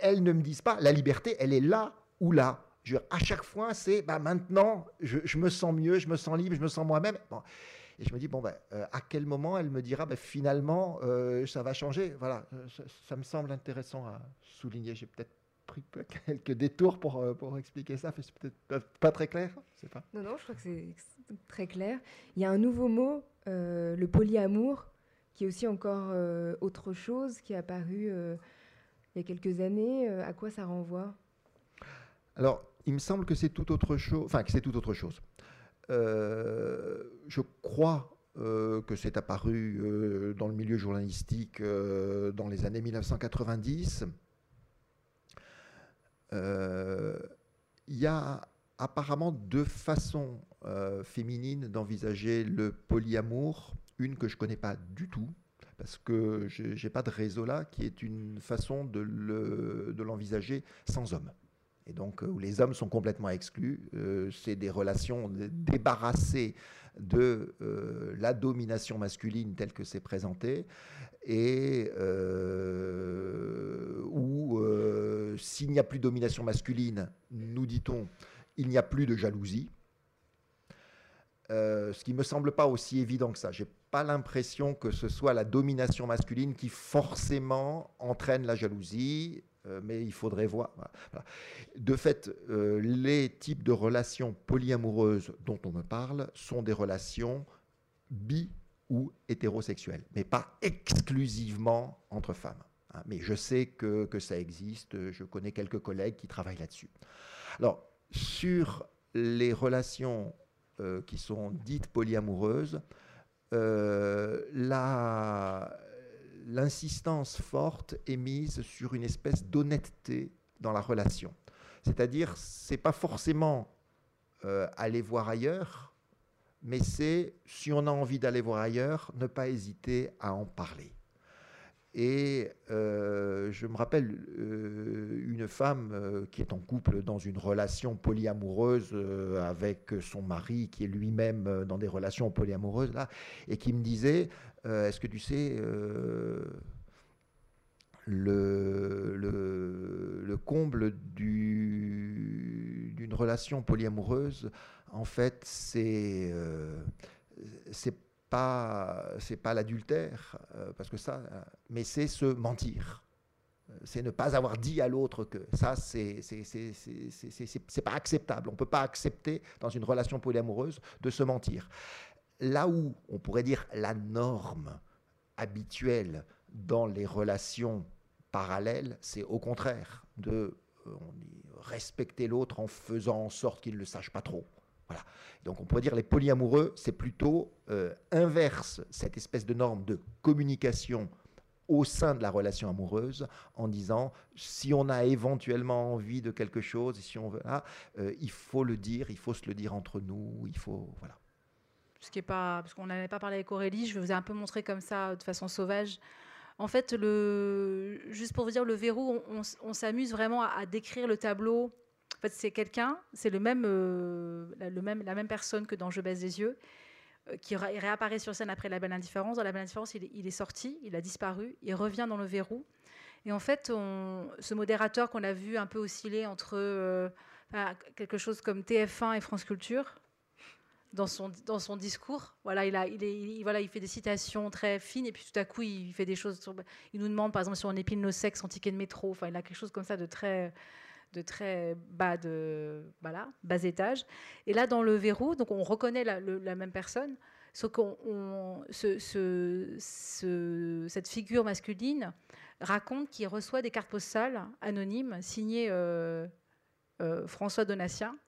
[SPEAKER 3] elles ne me disent pas, la liberté, elle est là ou là à chaque fois, c'est bah, maintenant, je, me sens mieux, je me sens libre, je me sens moi-même. Et je me dis, bon, ben, euh, à quel moment elle me dira, bah, finalement, euh, ça va changer? Voilà, euh, ça, me semble intéressant à souligner. J'ai peut-être pris quelques détours pour, pour expliquer ça, c'est peut-être pas très clair.
[SPEAKER 2] pas. Non, non, je crois que c'est très clair. Il y a un nouveau mot, le polyamour, qui est aussi encore autre chose, qui est apparu il y a quelques années. à quoi ça renvoie?
[SPEAKER 3] Alors, il me semble que c'est tout autre chose. Enfin, que c'est tout autre chose. Euh, je crois euh, que c'est apparu euh, dans le milieu journalistique dans les années 1990. Il y a apparemment deux façons féminines d'envisager le polyamour. Une que je connais pas du tout, parce que je n'ai pas de réseau là, qui est une façon de l'envisager sans homme et donc euh, où les hommes sont complètement exclus. Euh, c'est des relations débarrassées de euh, la domination masculine telle que c'est présenté, et où s'il n'y a plus de domination masculine, nous dit-on, il n'y a plus de jalousie. ce qui me semble pas aussi évident que ça. J'ai pas l'impression que ce soit la domination masculine qui forcément entraîne la jalousie. Euh, mais il faudrait voir. De fait, euh, les types de relations polyamoureuses dont on me parle sont des relations bi ou hétérosexuelles, mais pas exclusivement entre femmes. Hein. mais je sais que, ça existe, je connais quelques collègues qui travaillent là-dessus. Alors, sur les relations euh, qui sont dites polyamoureuses, la, l'insistance forte est mise sur une espèce d'honnêteté dans la relation. C'est-à-dire, c'est pas forcément euh, aller voir ailleurs, mais c'est, si on a envie d'aller voir ailleurs, ne pas hésiter à en parler. Et euh, je me rappelle euh, une femme qui est en couple dans une relation polyamoureuse avec son mari, qui est lui-même dans des relations polyamoureuses, là, et qui me disait euh, est-ce que tu sais euh, le, le, comble d'une relation polyamoureuse, en fait, c'est euh, pas c'est pas l'adultère parce que ça, mais c'est se mentir. C'est ne pas avoir dit à l'autre que ça, c'est pas acceptable. On peut pas accepter dans une relation polyamoureuse de se mentir. Là où on pourrait dire la norme habituelle dans les relations parallèles, c'est au contraire de euh, respecter l'autre en faisant en sorte qu'il ne le sache pas trop. Voilà. Donc on pourrait dire les polyamoureux, c'est plutôt euh, inverse cette espèce de norme de communication au sein de la relation amoureuse en disant si on a éventuellement envie de quelque chose, si on veut, ah, euh, il faut le dire, il faut se le dire entre nous, il faut voilà
[SPEAKER 4] parce qu'on n'avait pas parlé avec Aurélie, je vous ai un peu montré comme ça de façon sauvage. En fait, juste pour vous dire, le verrou, on, s'amuse vraiment à, décrire le tableau En fait, c'est quelqu'un, c'est le même, même, la même personne que dans Je baisse des yeux, qui réapparaît sur scène après La Belle Indifférence. Dans La Belle Indifférence, il, est sorti, il a disparu, il revient dans le verrou. Et en fait, ce modérateur qu'on a vu un peu osciller entre quelque chose comme TF1 et France Culture, dans son, discours. Voilà il, fait des citations très fines et puis tout à coup, il fait des choses. il nous demande, par exemple, si on épile nos sexes en ticket de métro. Enfin, il a quelque chose comme ça de très, bas, de, bas étage. Et là, dans le verrou, donc on reconnaît la, même personne, sauf qu'on ce, ce, cette figure masculine raconte qu'il reçoit des cartes postales anonymes signées euh, euh, François Donatien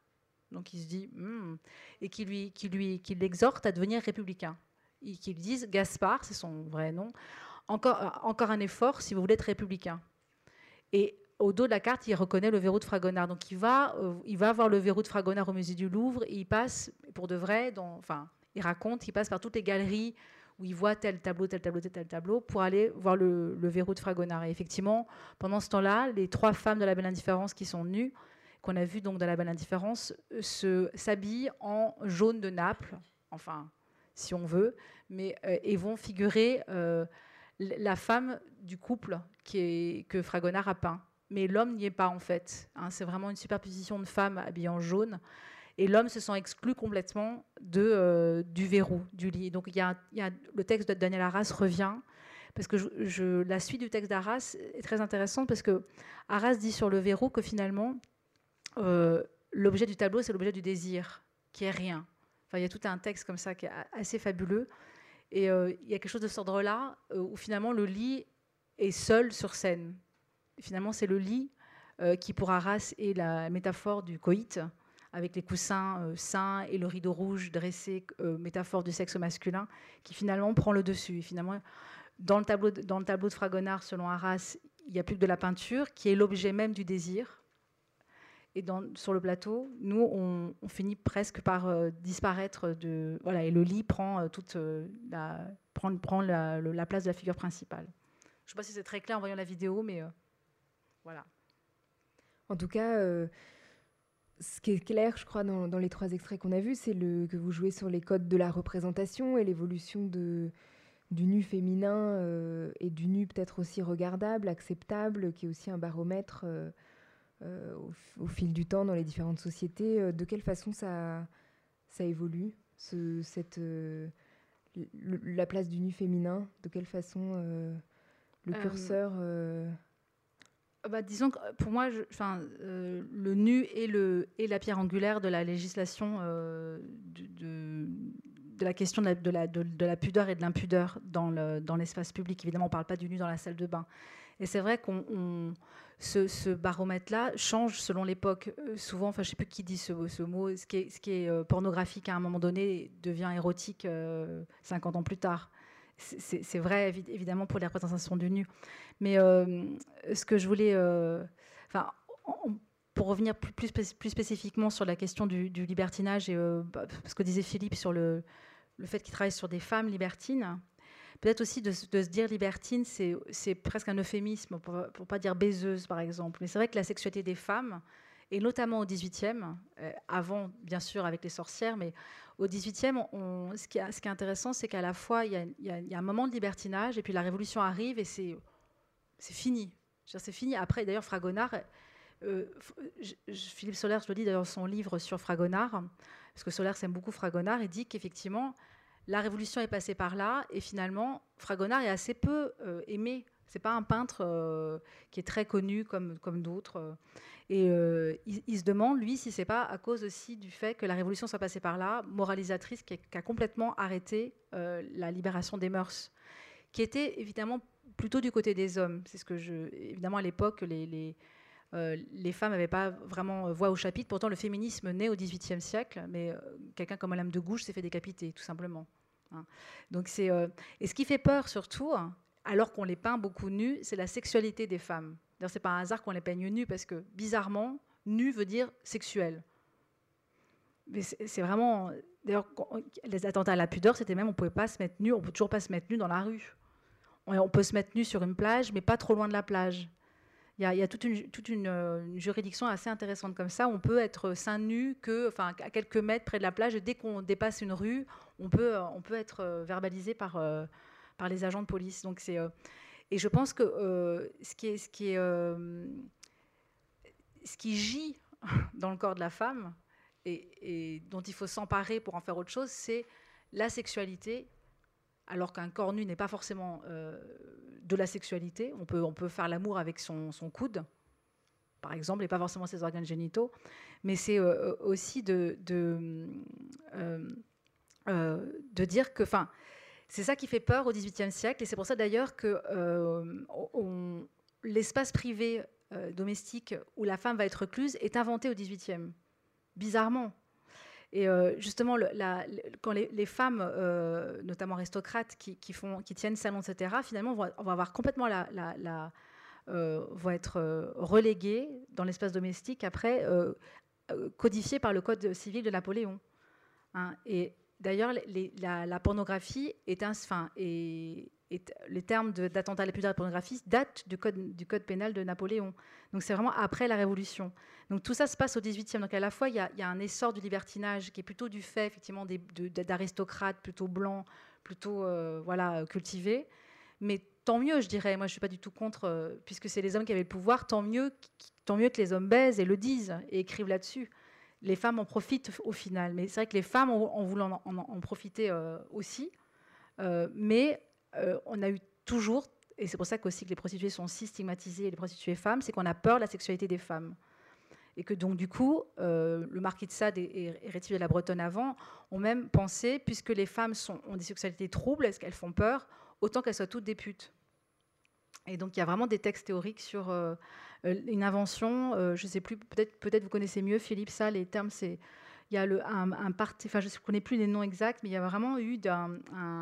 [SPEAKER 4] donc il se dit, hmm, et qui lui, qui lui, qui l'exhorte à devenir républicain. Et qui lui disent, Gaspard, c'est son vrai nom, encore, encore un effort si vous voulez être républicain. Et au dos de la carte, il reconnaît le verrou de Fragonard. Donc il va, euh, il va voir le verrou de Fragonard au musée du Louvre. Et il passe, pour de vrai, enfin, il raconte, il passe par toutes les galeries où il voit tel tableau, tel tableau, tel tableau, pour aller voir le verrou de Fragonard. Et effectivement, pendant ce temps-là, les trois femmes de la Belle Indifférence qui sont nues qu'on a vu donc dans la belle indifférence, se s'habillent en jaune de Naples, enfin, si on veut, mais euh, et vont figurer euh, la femme du couple qui est, que Fragonard a peint. Mais l'homme n'y est pas en fait. Hein. c'est vraiment une superposition de femmes habillées en jaune. Et l'homme se sent exclu complètement de, euh, du verrou du lit. Donc y, a, le texte de Daniel Arras revient parce que je, la suite du texte d'Arras est très intéressante parce que Arras dit sur le verrou que finalement euh, l'objet du tableau, c'est l'objet du désir, qui est rien. Enfin, il y a tout un texte comme ça qui est assez fabuleux. Et euh, il y a quelque chose de ce ordre-là, euh, où finalement le lit est seul sur scène. finalement, c'est le lit qui, pour Arras, est la métaphore du coït, avec les coussins sains et le rideau rouge dressé, métaphore du sexe masculin, qui finalement prend le dessus. Et finalement, dans le tableau, dans le tableau de Fragonard, selon Arras, il n'y a plus que de la peinture, qui est l'objet même du désir et sur le plateau, nous, on, finit presque par euh, disparaître de voilà, et le lit prend euh, toute euh, la prend, prend la, place de la figure principale. Je ne sais pas si c'est très clair en voyant la vidéo, mais voilà.
[SPEAKER 2] En tout cas, ce qui est clair, je crois, dans, les trois extraits qu'on a vus, c'est que vous jouez sur les codes de la représentation et l'évolution du nu féminin et du nu peut-être aussi regardable, acceptable, qui est aussi un baromètre euh, au, fil du temps dans les différentes sociétés. Euh, de quelle façon ça, ça évolue, ce, cette, euh, la place du nu féminin De quelle façon le curseur
[SPEAKER 4] bah, disons que pour moi, le nu est, le, est la pierre angulaire de la législation de, de, la question de la, de la, de, la pudeur et de l'impudeur dans l'espace public. Évidemment, on ne parle pas du nu dans la salle de bain. Et c'est vrai qu'on ce, baromètre-là change selon l'époque. Euh, souvent, enfin, je ne sais plus qui dit ce, mot, ce qui est, euh, pornographique à un moment donné devient érotique 50 euh, ans plus tard. C'est vrai, évidemment, pour les représentations du nu. Mais ce que je voulais. Enfin, pour revenir plus, plus, spécifiquement sur la question du, libertinage, et, bah, ce que disait Philippe sur le, le fait qu'il travaille sur des femmes libertines, Peut-être aussi de, se dire libertine, c'est presque un euphémisme, pour ne pas dire baiseuse, par exemple. Mais c'est vrai que la sexualité des femmes, et notamment au XVIIIe, euh, avant, bien sûr, avec les sorcières, mais au XVIIIe, on, ce, qui est, intéressant, c'est qu'à la fois, il y, a, un moment de libertinage, et puis la Révolution arrive, et c'est fini. C'est fini. Après, d'ailleurs, Fragonard, euh, Philippe Solaire, je le dis d'ailleurs son livre sur Fragonard, parce que Solaire aime beaucoup Fragonard, il dit qu'effectivement, la Révolution est passée par là, et finalement, Fragonard est assez peu euh, aimé. C'est pas un peintre euh, qui est très connu comme, comme d'autres. Et euh, il, se demande, lui, si c'est pas à cause aussi du fait que la Révolution soit passée par là, moralisatrice, qui, a complètement arrêté la libération des mœurs, qui était évidemment plutôt du côté des hommes. C'est ce que je, évidemment, à l'époque, les les femmes n'avaient pas vraiment voix au chapitre. Pourtant, le féminisme naît au XVIIIe siècle, mais quelqu'un comme Madame de Gouges s'est fait décapiter, tout simplement. Hein. Donc c'est euh, et ce qui fait peur surtout, hein, alors qu'on les peint beaucoup nus, c'est la sexualité des femmes. D'ailleurs, c'est pas un hasard qu'on les peigne nus parce que bizarrement, nu veut dire sexuel. Mais c'est vraiment. D'ailleurs, les attentats à la pudeur, c'était même on pouvait pas se mettre nu, on peut toujours pas se mettre nu dans la rue. On peut se mettre nu sur une plage, mais pas trop loin de la plage. Il y a, toute, une, toute une, juridiction assez intéressante comme ça. On peut être seins nus que, à quelques mètres près de la plage. Dès qu'on dépasse une rue, on peut, on peut être verbalisé par, par les agents de police. Donc c'est, et je pense que ce qui est, ce qui est, ce qui gît dans le corps de la femme et, dont il faut s'emparer pour en faire autre chose, c'est la sexualité, alors qu'un corps nu n'est pas forcément euh, de la sexualité. On peut, on peut faire l'amour avec son, coude, par exemple, et pas forcément ses organes génitaux, mais c'est euh, aussi de, de, euh, de dire que, enfin, c'est ça qui fait peur au XVIIIe siècle, et c'est pour ça d'ailleurs que l'espace privé domestique où la femme va être recluse est inventé au XVIIIe bizarrement. Et euh, justement, quand les, femmes, euh, notamment aristocrates, qui, font, qui tiennent salon, etc., finalement, vont, avoir complètement euh, vont être reléguées dans l'espace domestique après, codifiées par le code civil de Napoléon. Hein. Et d'ailleurs, la, pornographie est un, enfin, et, les termes d'attentat à la la pornographie datent du code, pénal de Napoléon. Donc c'est vraiment après la Révolution. Donc tout ça se passe au XVIIIe. Donc à la fois, il y, a, un essor du libertinage qui est plutôt du fait effectivement d'aristocrates plutôt blancs, plutôt euh, voilà, cultivés. Mais tant mieux, je dirais. Moi, je ne suis pas du tout contre, euh, puisque c'est les hommes qui avaient le pouvoir, tant mieux, tant mieux que les hommes baisent et le disent et écrivent là-dessus. Les femmes en profitent au final. Mais c'est vrai que les femmes ont, voulu en, profiter euh, aussi. mais on a eu toujours, et c'est pour ça qu'aussi que les prostituées sont si stigmatisées, les prostituées femmes, c'est qu'on a peur de la sexualité des femmes et que donc du coup, euh, le marquis de Sade et, et de la Bretonne avant ont même pensé, puisque les femmes ont des sexualités troubles, est-ce qu'elles font peur, autant qu'elles soient toutes des putes. Et donc il y a vraiment des textes théoriques sur euh, euh, une invention, je ne sais plus, peut-être peut vous connaissez mieux, Philippe, ça, les termes, c'est... Il y a le, un, parti, enfin je ne connais plus les noms exacts, mais il y a vraiment eu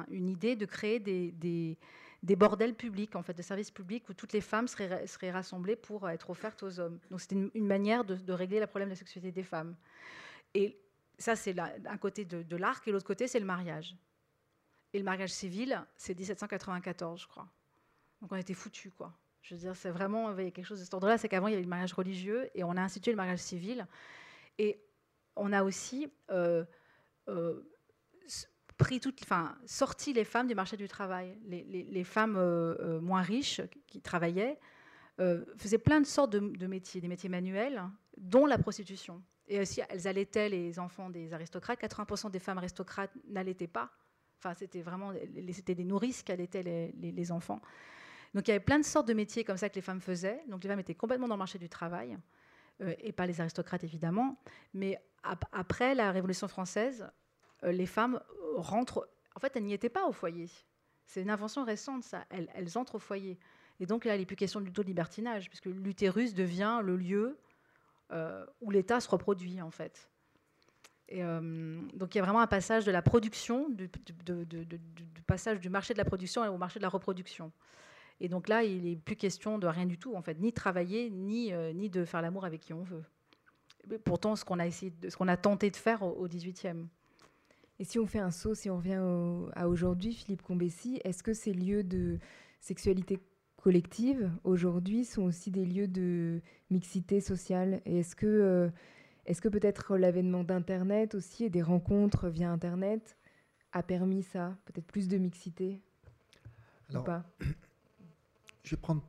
[SPEAKER 4] une idée de créer des des bordels publics, en fait, de services publics où toutes les femmes seraient, seraient rassemblées pour être offertes aux hommes. Donc c'était une, manière de, régler le problème de la sexualité des femmes. Et ça, c'est un côté de, l'arc, et l'autre côté, c'est le mariage. Et le mariage civil, c'est 1794, je crois. Donc on était foutus, quoi. Je veux dire, c'est vraiment, il y a quelque chose de cet ordre-là, c'est qu'avant, il y avait le mariage religieux, et on a institué le mariage civil. Et on a aussi euh, euh, pris toutes, enfin, sorti les femmes du marché du travail. Les, femmes euh, moins riches qui travaillaient faisaient plein de sortes de, métiers, des métiers manuels, dont la prostitution. Et aussi, elles allaitaient les enfants des aristocrates. 80% des femmes aristocrates n'allaitaient pas. Enfin, c'était vraiment, c'était des nourrices qui allaitaient les, les, enfants. Donc, il y avait plein de sortes de métiers comme ça que les femmes faisaient. Donc, les femmes étaient complètement dans le marché du travail, et pas les aristocrates évidemment. Mais après la Révolution française, les femmes rentrent. En fait, elles n'y étaient pas au foyer. C'est une invention récente, ça. Elles, entrent au foyer. Et donc là, il n'est plus question du tout de libertinage, puisque l'utérus devient le lieu euh, où l'État se reproduit, en fait. Euh, donc il y a vraiment un passage de la production, du, passage du marché de la production au marché de la reproduction. Et donc là, il n'est plus question de rien du tout, en fait, ni de travailler, ni, euh, ni de faire l'amour avec qui on veut. pourtant, ce qu'on a essayé, ce qu'on a tenté de faire au, au 18e.
[SPEAKER 2] Et si on fait un saut, si on revient à aujourd'hui, Philippe Combessi, est-ce que ces lieux de sexualité collective aujourd'hui sont aussi des lieux de mixité sociale? Et est-ce que, euh, est que peut-être l'avènement d'Internet aussi et des rencontres via Internet a permis ça Peut-être plus de mixité?
[SPEAKER 3] Ou pas? Je vais prendre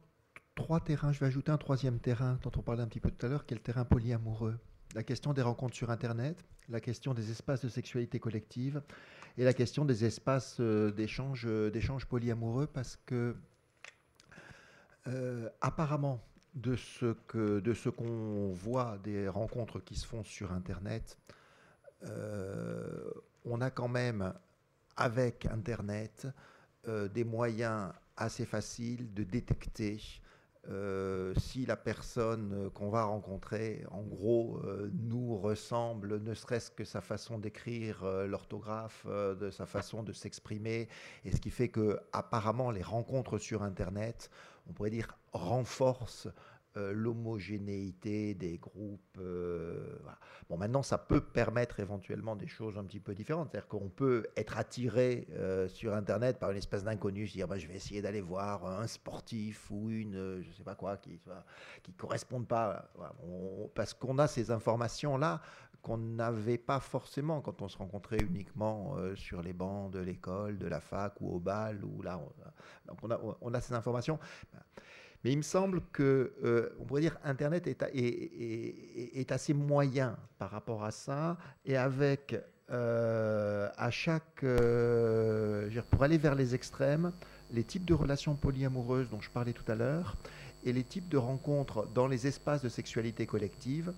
[SPEAKER 3] trois terrains. Je vais ajouter un troisième terrain dont on parlait un petit peu tout à l'heure, qui est le terrain polyamoureux. La question des rencontres sur Internet, la question des espaces de sexualité collective et la question des espaces euh, d'échange, euh, d'échange polyamoureux parce que euh, apparemment de ce que de ce qu'on voit des rencontres qui se font sur internet on a quand même avec internet des moyens assez faciles de détecter euh, si la personne euh, qu'on va rencontrer, en gros, euh, nous ressemble, ne serait-ce que sa façon d'écrire, l'orthographe, de sa façon de s'exprimer, et ce qui fait que apparemment les rencontres sur Internet, on pourrait dire, renforcent euh, l'homogénéité des groupes. Euh, bon, maintenant, ça peut permettre éventuellement des choses un petit peu différentes. C'est-à-dire qu'on peut être attiré euh, sur Internet par une espèce d'inconnu, se dire bah, je vais essayer d'aller voir un sportif ou une, je ne sais pas quoi, qui ne correspondent pas. parce qu'on a ces informations-là qu'on n'avait pas forcément quand on se rencontrait uniquement sur les bancs de l'école, de la fac ou au bal. Ou là, donc on a, on a ces informations. Mais il me semble que, euh, on pourrait dire, Internet est, assez moyen par rapport à ça, et avec euh, à chaque, euh, pour aller vers les extrêmes, les types de relations polyamoureuses dont je parlais tout à l'heure, et les types de rencontres dans les espaces de sexualité collective,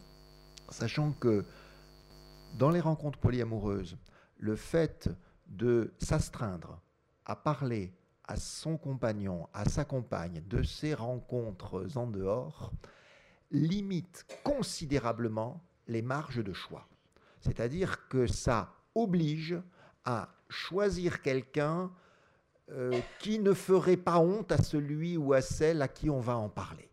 [SPEAKER 3] sachant que dans les rencontres polyamoureuses, le fait de s'astreindre à parler à son compagnon, à sa compagne, de ses rencontres en dehors, limite considérablement les marges de choix. C'est-à-dire que ça oblige à choisir quelqu'un euh, qui ne ferait pas honte à celui ou à celle à qui on va en parler.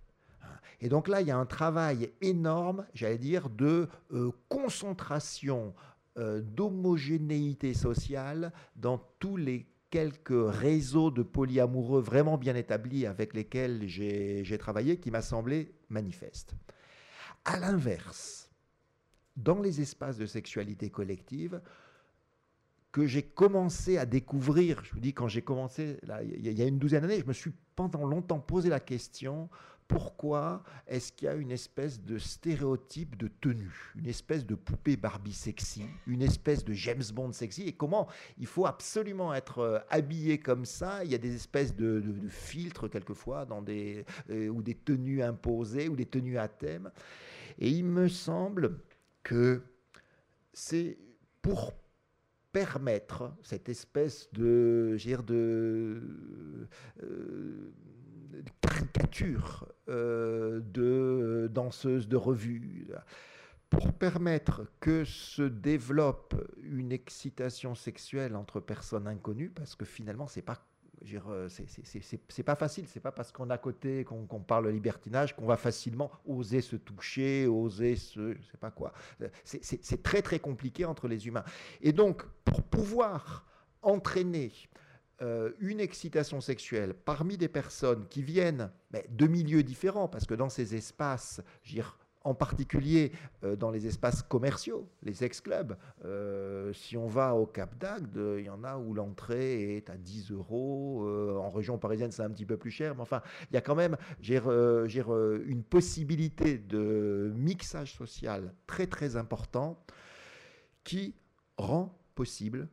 [SPEAKER 3] Et donc là, il y a un travail énorme, j'allais dire, de euh, concentration, euh, d'homogénéité sociale dans tous les quelques réseaux de polyamoureux vraiment bien établis avec lesquels j'ai travaillé qui m'a semblé manifeste. À l'inverse, dans les espaces de sexualité collective, que j'ai commencé à découvrir, je vous dis quand j'ai commencé, il y a une douzaine d'années, je me suis pendant longtemps posé la question, pourquoi est-ce qu'il y a une espèce de stéréotype de tenue, une espèce de poupée Barbie sexy, une espèce de James Bond sexy, et comment il faut absolument être euh, habillé comme ça? Il y a des espèces de, filtres quelquefois dans des, euh, ou des tenues imposées ou des tenues à thème. Et il me semble que c'est pour permettre cette espèce de, de euh, caricature euh, de danseuses de revue, pour permettre que se développe une excitation sexuelle entre personnes inconnues, parce que finalement, c'est pas euh, c'est pas facile, c'est pas parce qu'on a côté qu'on parle libertinage qu'on va facilement oser se toucher, oser se. Je sais pas quoi. C'est très très compliqué entre les humains. Et donc, pour pouvoir entraîner euh, une excitation sexuelle parmi des personnes qui viennent de milieux différents, parce que dans ces espaces, en particulier euh, dans les espaces commerciaux, les sex-clubs. Euh, si on va au Cap d'Agde, il y en a où l'entrée est à 10 euros. en région parisienne, c'est un petit peu plus cher. Mais enfin, il y a quand même une possibilité de mixage social très très important qui rend possible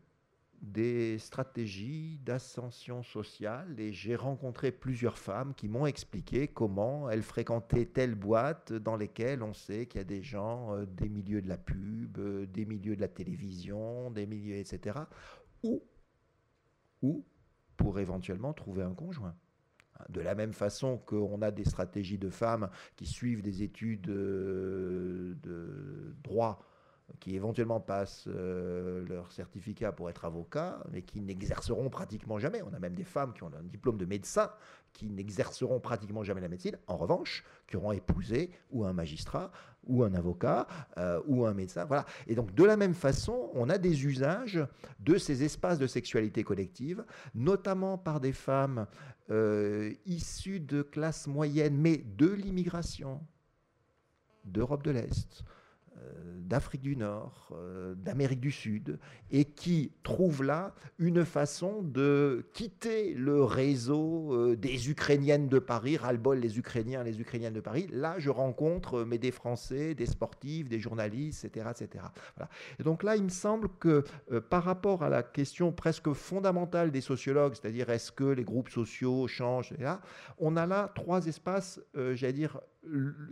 [SPEAKER 3] des stratégies d'ascension sociale et j'ai rencontré plusieurs femmes qui m'ont expliqué comment elles fréquentaient telle boîte dans lesquelles on sait qu'il y a des gens euh, des milieux de la pub, euh, des milieux de la télévision, des milieux, etc. Ou, ou pour éventuellement trouver un conjoint. De la même façon qu'on a des stratégies de femmes qui suivent des études euh, de droit qui éventuellement passent euh, leur certificat pour être avocat, mais qui n'exerceront pratiquement jamais. On a même des femmes qui ont un diplôme de médecin qui n'exerceront pratiquement jamais la médecine. En revanche, qui auront épousé ou un magistrat ou un avocat euh, ou un médecin. Voilà. Et donc de la même façon, on a des usages de ces espaces de sexualité collective, notamment par des femmes euh, issues de classes moyennes, mais de l'immigration, d'Europe de l'Est, d'Afrique du Nord, euh, d'Amérique du Sud, et qui trouvent là une façon de quitter le réseau euh, des Ukrainiennes de Paris, ras-le-bol les Ukrainiens, les Ukrainiennes de Paris. Là, je rencontre mais des Français, des sportifs, des journalistes, etc. etc. Voilà. Et donc là, il me semble que par rapport à la question presque fondamentale des sociologues, c'est-à-dire est-ce que les groupes sociaux changent, etc., on a là trois espaces, j'allais dire,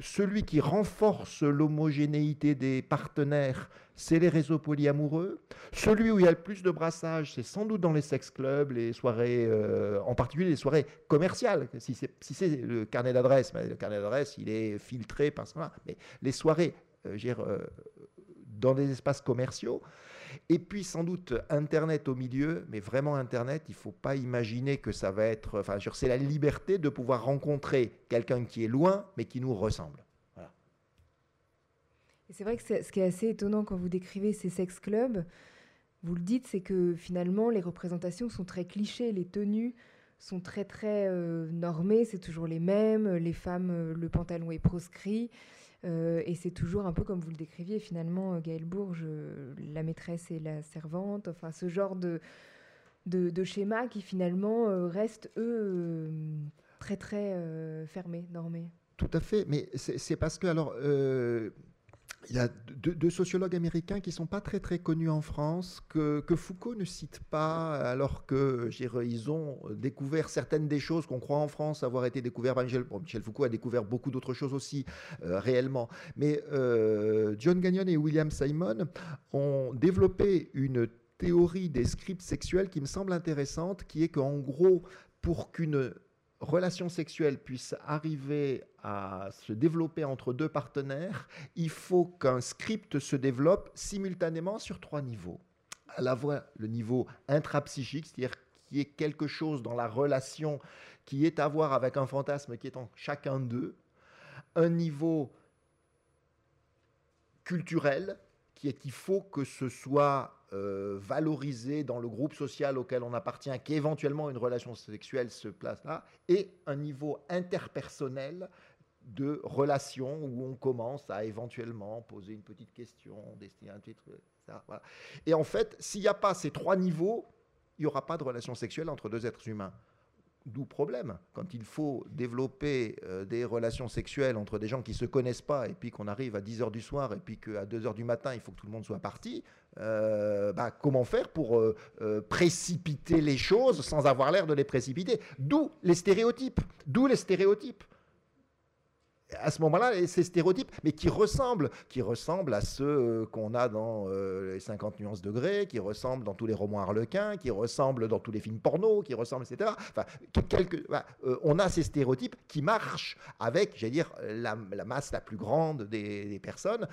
[SPEAKER 3] celui qui renforce l'homogénéité des partenaires, c'est les réseaux polyamoureux. Celui où il y a le plus de brassage, c'est sans doute dans les sex clubs, les soirées, euh, en particulier les soirées commerciales. Si c'est si le carnet d'adresse, le carnet d'adresse, il est filtré par cela. Mais les soirées, euh, euh, dans des espaces commerciaux. Et puis sans doute Internet au milieu, mais vraiment Internet, il ne faut pas imaginer que ça va être... Enfin, c'est la liberté de pouvoir rencontrer quelqu'un qui est loin, mais qui nous ressemble.
[SPEAKER 2] C'est vrai que ce qui est assez étonnant quand vous décrivez ces sex clubs, vous le dites, c'est que finalement les représentations sont très clichés, les tenues sont très très euh, normées, c'est toujours les mêmes, les femmes, euh, le pantalon est proscrit, euh, et c'est toujours un peu comme vous le décriviez finalement, Gaël Bourges, la maîtresse et la servante, enfin ce genre de, de, de schéma qui finalement restent, eux, très très fermés, normés.
[SPEAKER 3] Tout à fait, mais c'est parce que alors il y a deux, sociologues américains qui ne sont pas très très connus en France, que, Foucault ne cite pas, alors que ils ont découvert certaines des choses qu'on croit en France avoir été découvertes. Michel, Michel Foucault a découvert beaucoup d'autres choses aussi, euh, réellement. Mais euh, John Gagnon et William Simon ont développé une théorie des scripts sexuels qui me semble intéressante, qui est qu'en gros, pour qu'une relation sexuelle puisse arriver à se développer entre deux partenaires, il faut qu'un script se développe simultanément sur trois niveaux. À la fois le niveau intrapsychique, c'est-à-dire qu'il y ait quelque chose dans la relation qui est à voir avec un fantasme qui est en chacun d'eux, un niveau culturel, qui est qu'il faut que ce soit euh, valorisé dans le groupe social auquel on appartient, qu'éventuellement une relation sexuelle se place là, et un niveau interpersonnel de relation où on commence à éventuellement poser une petite question, destiner un titre, ça, voilà. Et en fait, s'il n'y a pas ces trois niveaux, il n'y aura pas de relation sexuelle entre deux êtres humains. D'où problème. Quand il faut développer euh, des relations sexuelles entre des gens qui ne se connaissent pas, et puis qu'on arrive à 10h du soir, et puis qu'à 2h du matin, il faut que tout le monde soit parti, euh, bah, comment faire pour euh, précipiter les choses sans avoir l'air de les précipiter? D'où les stéréotypes. D'où les stéréotypes à ce moment-là, ces stéréotypes, mais qui ressemblent, qui ressemblent à ceux euh, qu'on a dans euh, les 50 nuances degrés, qui ressemblent dans tous les romans harlequins, qui ressemblent dans tous les films porno, qui ressemblent, etc. Enfin, euh, on a ces stéréotypes qui marchent avec, j'allais dire, la, masse la plus grande des, personnes,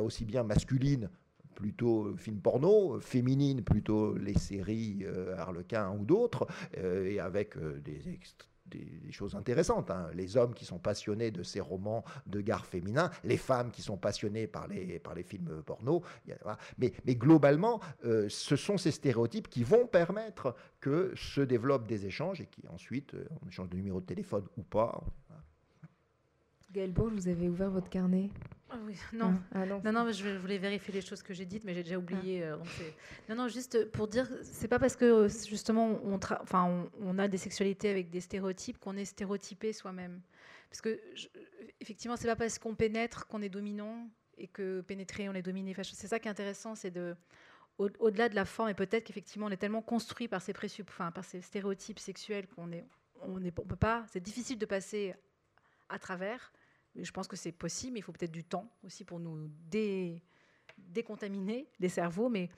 [SPEAKER 3] aussi bien masculines plutôt films porno, féminines plutôt les séries harlequins ou d'autres, et avec des des, choses intéressantes. Hein. Les hommes qui sont passionnés de ces romans de gare féminin, les femmes qui sont passionnées par les, par les films porno. Mais, mais globalement, euh, ce sont ces stéréotypes qui vont permettre que se développent des échanges et qui ensuite, euh, on échange de numéro de téléphone ou pas.
[SPEAKER 2] Gaël vous avez ouvert votre carnet?
[SPEAKER 4] Ah oui, non. Ah, non. non, je voulais vérifier les choses que j'ai dites, mais j'ai déjà oublié. Ah. Euh, non, non, juste pour dire, c'est pas parce que euh, justement on, enfin, on, a des sexualités avec des stéréotypes qu'on est stéréotypé soi-même. Parce que effectivement, c'est pas parce qu'on pénètre qu'on est dominant et que pénétrer on est dominé. Enfin, c'est ça qui est intéressant, c'est de au-delà de la forme et peut-être qu'effectivement on est tellement construit par ces enfin, par ces stéréotypes sexuels qu'on est, on est, on peut pas. C'est difficile de passer à travers. Je pense que c'est possible, mais il faut peut-être du temps aussi pour nous décontaminer les cerveaux. Mais,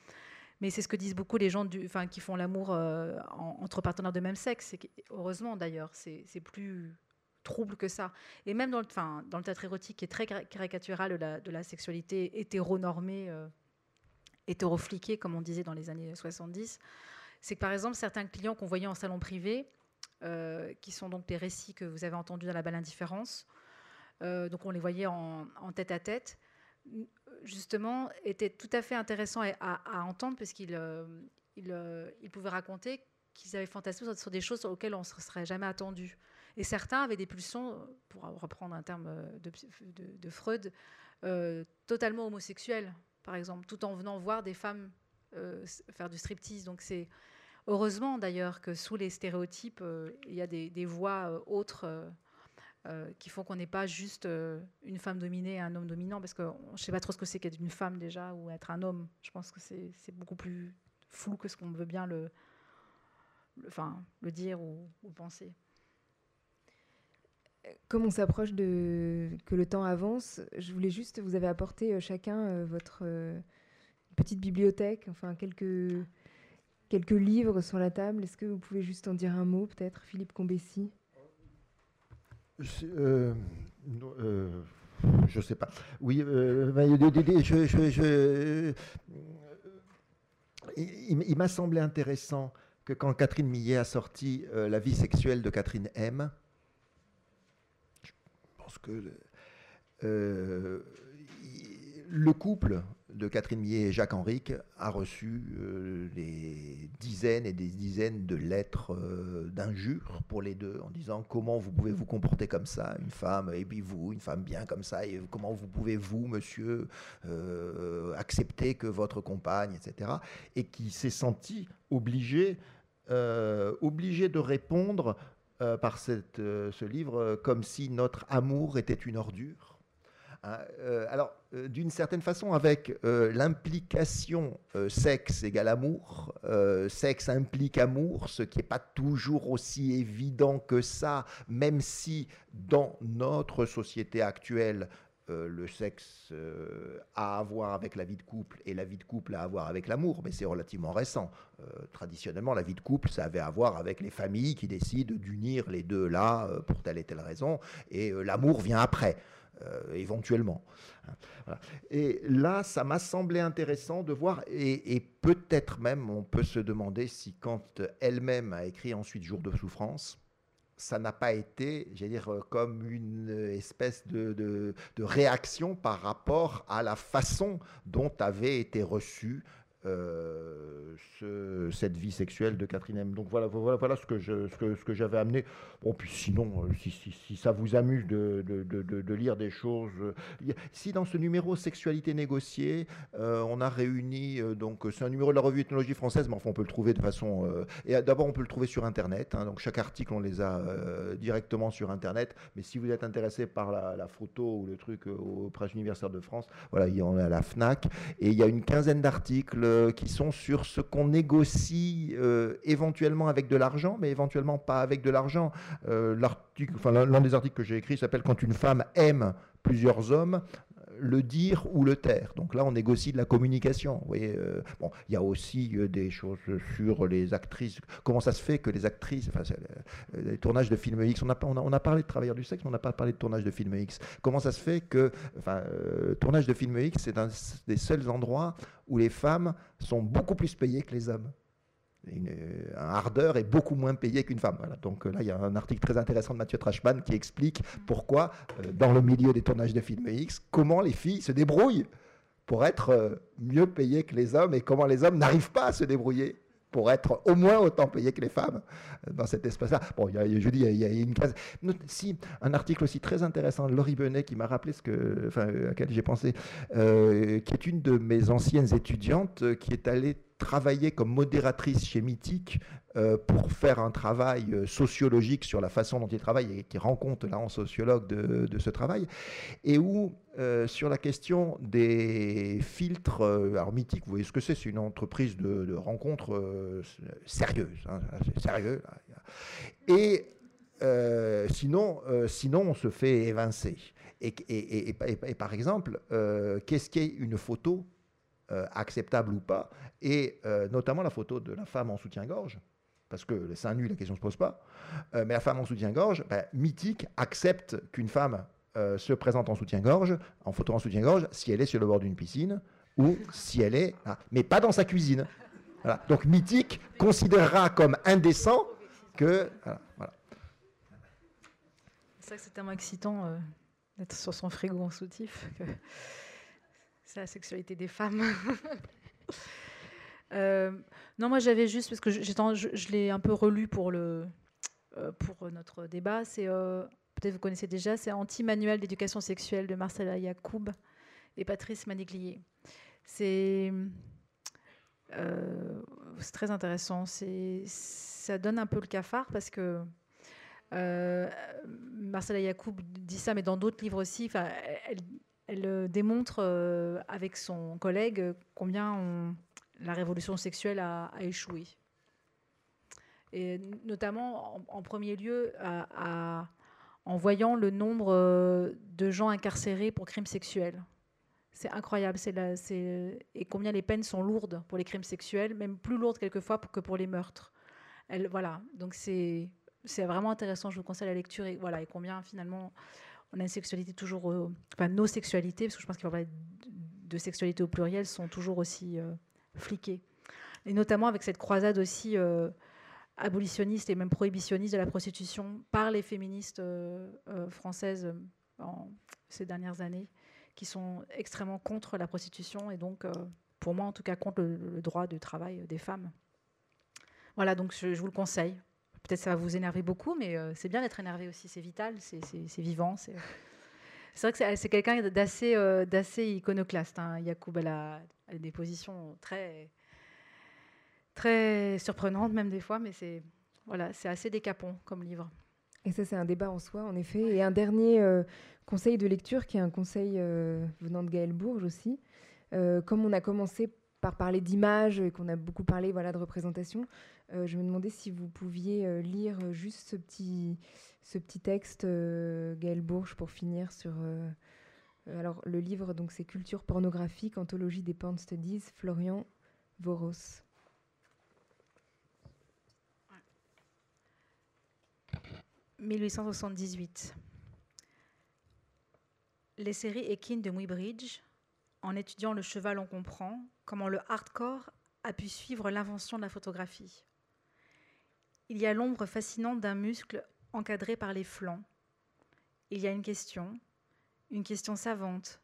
[SPEAKER 4] c'est ce que disent beaucoup les gens qui font l'amour euh, entre partenaires de même sexe. heureusement d'ailleurs, c'est plus trouble que ça. Et même dans le, théâtre érotique, qui est très caricatural de la, de la sexualité hétéronormée, euh, hétérofliquée, comme on disait dans les années 70, c'est que par exemple, certains clients qu'on voyait en salon privé, euh, qui sont donc des récits que vous avez entendus dans la balle indifférence, donc on les voyait en, tête à tête, justement, était tout à fait intéressant à, entendre parce qu'ils euh, euh, pouvaient raconter qu'ils avaient fantasmé sur des choses auxquelles on ne se serait jamais attendu. Et certains avaient des pulsions, pour reprendre un terme de, Freud, totalement homosexuelles, par exemple, tout en venant voir des femmes faire du striptease. Donc c'est heureusement d'ailleurs que sous les stéréotypes, il y a des voix autres euh, qui font qu'on n'est pas juste euh, une femme dominée et un homme dominant, parce que je ne sais pas trop ce que c'est qu'être une femme déjà ou être un homme. Je pense que c'est beaucoup plus flou que ce qu'on veut bien le, enfin, le dire ou, penser.
[SPEAKER 2] Comme on s'approche de que le temps avance, je voulais juste, vous avez apporté euh, chacun votre petite bibliothèque, enfin quelques quelques livres sur la table. Est-ce que vous pouvez juste en dire un mot, peut-être, Philippe Combessi
[SPEAKER 3] euh, euh, je sais pas. Oui, euh, je, il, m'a semblé intéressant que quand Catherine Millet a sorti La vie sexuelle de Catherine M, je pense que le couple de Catherine Millet et Jacques Henrique a reçu euh, des dizaines et des dizaines de lettres euh, d'injures pour les deux en disant comment vous pouvez vous comporter comme ça, une femme, et puis vous, une femme bien comme ça, et comment vous pouvez vous, monsieur, euh, accepter que votre compagne, etc. Et qui s'est senti obligé, obligé de répondre par cette, ce livre comme si notre amour était une ordure alors, euh, d'une certaine façon, avec euh, l'implication sexe égale amour, sexe implique amour, ce qui n'est pas toujours aussi évident que ça, même si dans notre société actuelle, le sexe a à voir avec la vie de couple et la vie de couple a à voir avec l'amour, mais c'est relativement récent. traditionnellement, la vie de couple, ça avait à voir avec les familles qui décident d'unir les deux là pour telle et telle raison, et l'amour vient après. Euh, éventuellement. Et là, ça m'a semblé intéressant de voir, et, peut-être même, on peut se demander si quand elle-même a écrit ensuite Jour de souffrance, ça n'a pas été, j'allais dire, comme une espèce de, de, réaction par rapport à la façon dont avait été reçue euh, ce, cette vie sexuelle de Catherine M. Donc voilà, voilà, voilà ce que j'avais amené. Bon, puis sinon, euh, si, ça vous amuse de, lire des choses, euh, si dans ce numéro Sexualité négociée, on a réuni, donc c'est un numéro de la revue Ethnologie française, mais enfin on peut le trouver de façon. et d'abord on peut le trouver sur Internet. Hein, donc chaque article on les a directement sur Internet. Mais si vous êtes intéressé par la, photo ou le truc au Presse universitaire de France, voilà, il y en a à la Fnac et il y a une quinzaine d'articles euh, qui sont sur ce qu'on négocie euh, éventuellement avec de l'argent, mais éventuellement pas avec de l'argent. Euh, l'un des articles que j'ai écrit s'appelle Quand une femme aime plusieurs hommes, le dire ou le taire. Donc là, on négocie de la communication. Vous voyez, euh, bon, il y a aussi euh, des choses sur les actrices. Comment ça se fait que les actrices, enfin, euh, les tournages de films X, on a, on, a, parlé de travailleurs du sexe, mais on n'a pas parlé de tournage de films X. Comment ça se fait que, enfin, tournage de films X, c'est un des seuls endroits où les femmes sont beaucoup plus payées que les hommes? Une, un hardeur est beaucoup moins payé qu'une femme. Donc euh, là, il y a un article très intéressant de Mathieu Trashman qui explique pourquoi, euh, dans le milieu des tournages de films X, comment les filles se débrouillent pour être euh, mieux payées que les hommes et comment les hommes n'arrivent pas à se débrouiller pour être au moins autant payés que les femmes dans cet espace-là. Bon, je dis, il y a une case. Si, un article aussi très intéressant de Laurie Benet qui m'a rappelé ce que, enfin, à quel j'ai pensé, qui est une de mes anciennes étudiantes qui est allée travailler comme modératrice chez Mythique euh, pour faire un travail euh, sociologique sur la façon dont il travaille et qui rend compte là sociologue de, ce travail, et où euh, sur la question des filtres, alors Mythique, vous voyez ce que c'est, c'est une entreprise de, rencontres sérieuse, hein. Et sinon, sinon, on se fait évincer. Et, et, et par exemple, qu'est-ce qu'est une photo acceptable ou pas et euh, notamment la photo de la femme en soutien-gorge, parce que le sein nu, la question ne se pose pas, euh, mais la femme en soutien-gorge, ben, mythique, accepte qu'une femme euh, se présente en soutien-gorge, en photo en soutien-gorge, si elle est sur le bord d'une piscine ou si elle est, ah, mais pas dans sa cuisine. Donc mythique considérera comme indécent que, voilà.
[SPEAKER 4] C'est ça que c'est tellement excitant d'être sur son frigo en soutif. La sexualité des femmes. Euh, non, moi j'avais juste, parce que je, je, l'ai un peu relu pour, le, euh, pour notre débat, c'est, euh, peut-être vous connaissez déjà, c'est Anti-manuel d'éducation sexuelle de Marcela Yacoub et Patrice Maniglier. C'est, très intéressant, c'est, ça donne un peu le cafard parce que Marcela Yacoub dit ça, mais dans d'autres livres aussi, elle, elle démontre avec son collègue combien on la révolution sexuelle a, échoué. Et notamment, en, premier lieu, en voyant le nombre euh, de gens incarcérés pour crimes sexuels. C'est incroyable. et combien les peines sont lourdes pour les crimes sexuels, même plus lourdes quelquefois que pour les meurtres. Voilà. Donc c'est vraiment intéressant. Je vous conseille la lecture. Et, voilà, et combien finalement Euh, nos sexualités, parce que je pense qu'il va parler de sexualité au pluriel, sont toujours aussi. Euh, fliqué. et notamment avec cette croisade aussi abolitionniste et même prohibitionniste de la prostitution par les féministes françaises en ces dernières années, qui sont extrêmement contre la prostitution et donc, pour moi en tout cas, contre le, droit de travail des femmes. Voilà, donc je, vous le conseille. Peut-être ça va vous énerver beaucoup, mais c'est bien d'être énervé aussi, c'est vital, c'est vivant. C'est vrai que c'est quelqu'un d'assez iconoclaste. Hein. Yacoub, a, des positions très, très surprenantes, même des fois, mais c'est voilà, assez décapant comme livre.
[SPEAKER 2] Et ça, c'est un débat en soi, en effet. Et un dernier euh, conseil de lecture, qui est un conseil euh, venant de Gaël Bourges aussi. Euh, comme on a commencé par parler d'images et qu'on a beaucoup parlé voilà, de représentation, je me demandais si vous pouviez lire juste ce petit, texte, Gaël Bourges, pour finir sur... alors, le livre, donc, c'est Culture pornographique, anthologie des porn studies, Florian Voros.
[SPEAKER 4] 1878. Les séries équines de Muybridge, en étudiant le cheval, on comprend comment le hardcore a pu suivre l'invention de la photographie. Il y a l'ombre fascinante d'un muscle encadré par les flancs. Il y a une question, une question savante,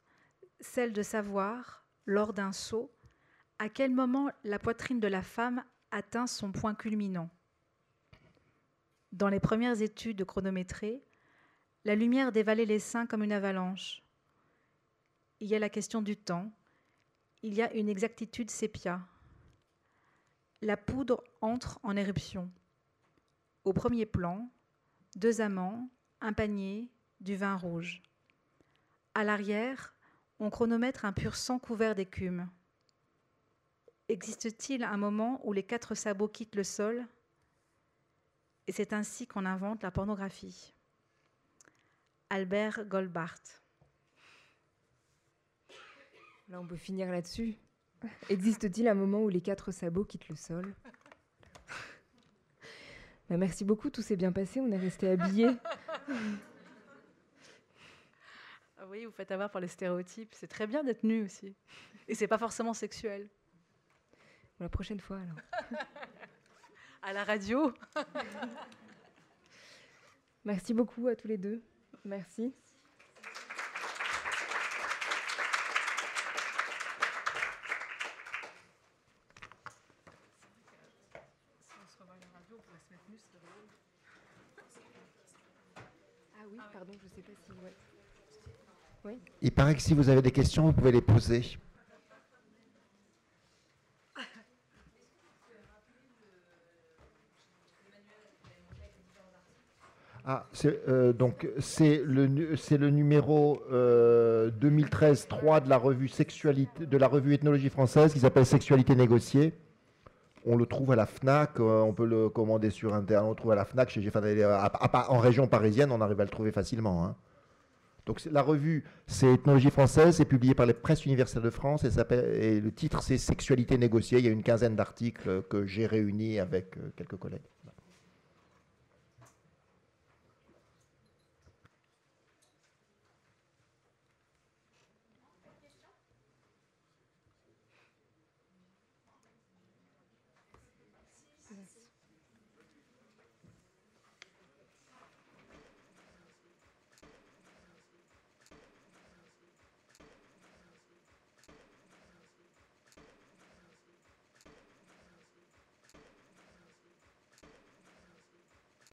[SPEAKER 4] celle de savoir, lors d'un saut, à quel moment la poitrine de la femme atteint son point culminant. Dans les premières études chronométrées, la lumière dévalait les seins comme une avalanche. Il y a la question du temps. Il y a une exactitude sépia. La poudre entre en éruption. Au premier plan, deux amants, un panier, du vin rouge. À l'arrière, on chronomètre un pur sang couvert d'écume. Existe-t-il un moment où les quatre sabots quittent le sol? Et c'est ainsi qu'on invente la pornographie. Albert Goldbart.
[SPEAKER 2] Là, on peut finir là-dessus. Existe-t-il un moment où les quatre sabots quittent le sol? Bah, Merci beaucoup, tout s'est bien passé, on est resté habillés.
[SPEAKER 4] Ah oui, vous faites avoir par les stéréotypes. C'est très bien d'être nu aussi. Et c'est pas forcément sexuel.
[SPEAKER 2] la prochaine fois alors.
[SPEAKER 4] à la radio.
[SPEAKER 2] Merci beaucoup à tous les deux. Merci.
[SPEAKER 3] Ah oui, pardon, je sais pas si. Oui. Il paraît que si vous avez des questions, vous pouvez les poser. Ah, euh, donc c'est le, c'est le numéro 2013-3 euh, de la revue Sexualité, de la revue Ethnologie française qui s'appelle Sexualité négociée. On le trouve à la Fnac, euh, on peut le commander sur internet, on le trouve à la Fnac, chez, en région parisienne, on arrive à le trouver facilement. Hein. Donc la revue, c'est Ethnologie française, c'est publié par les presses universitaires de France et, et le titre c'est Sexualité négociée. Il y a une quinzaine d'articles que j'ai réunis avec quelques collègues.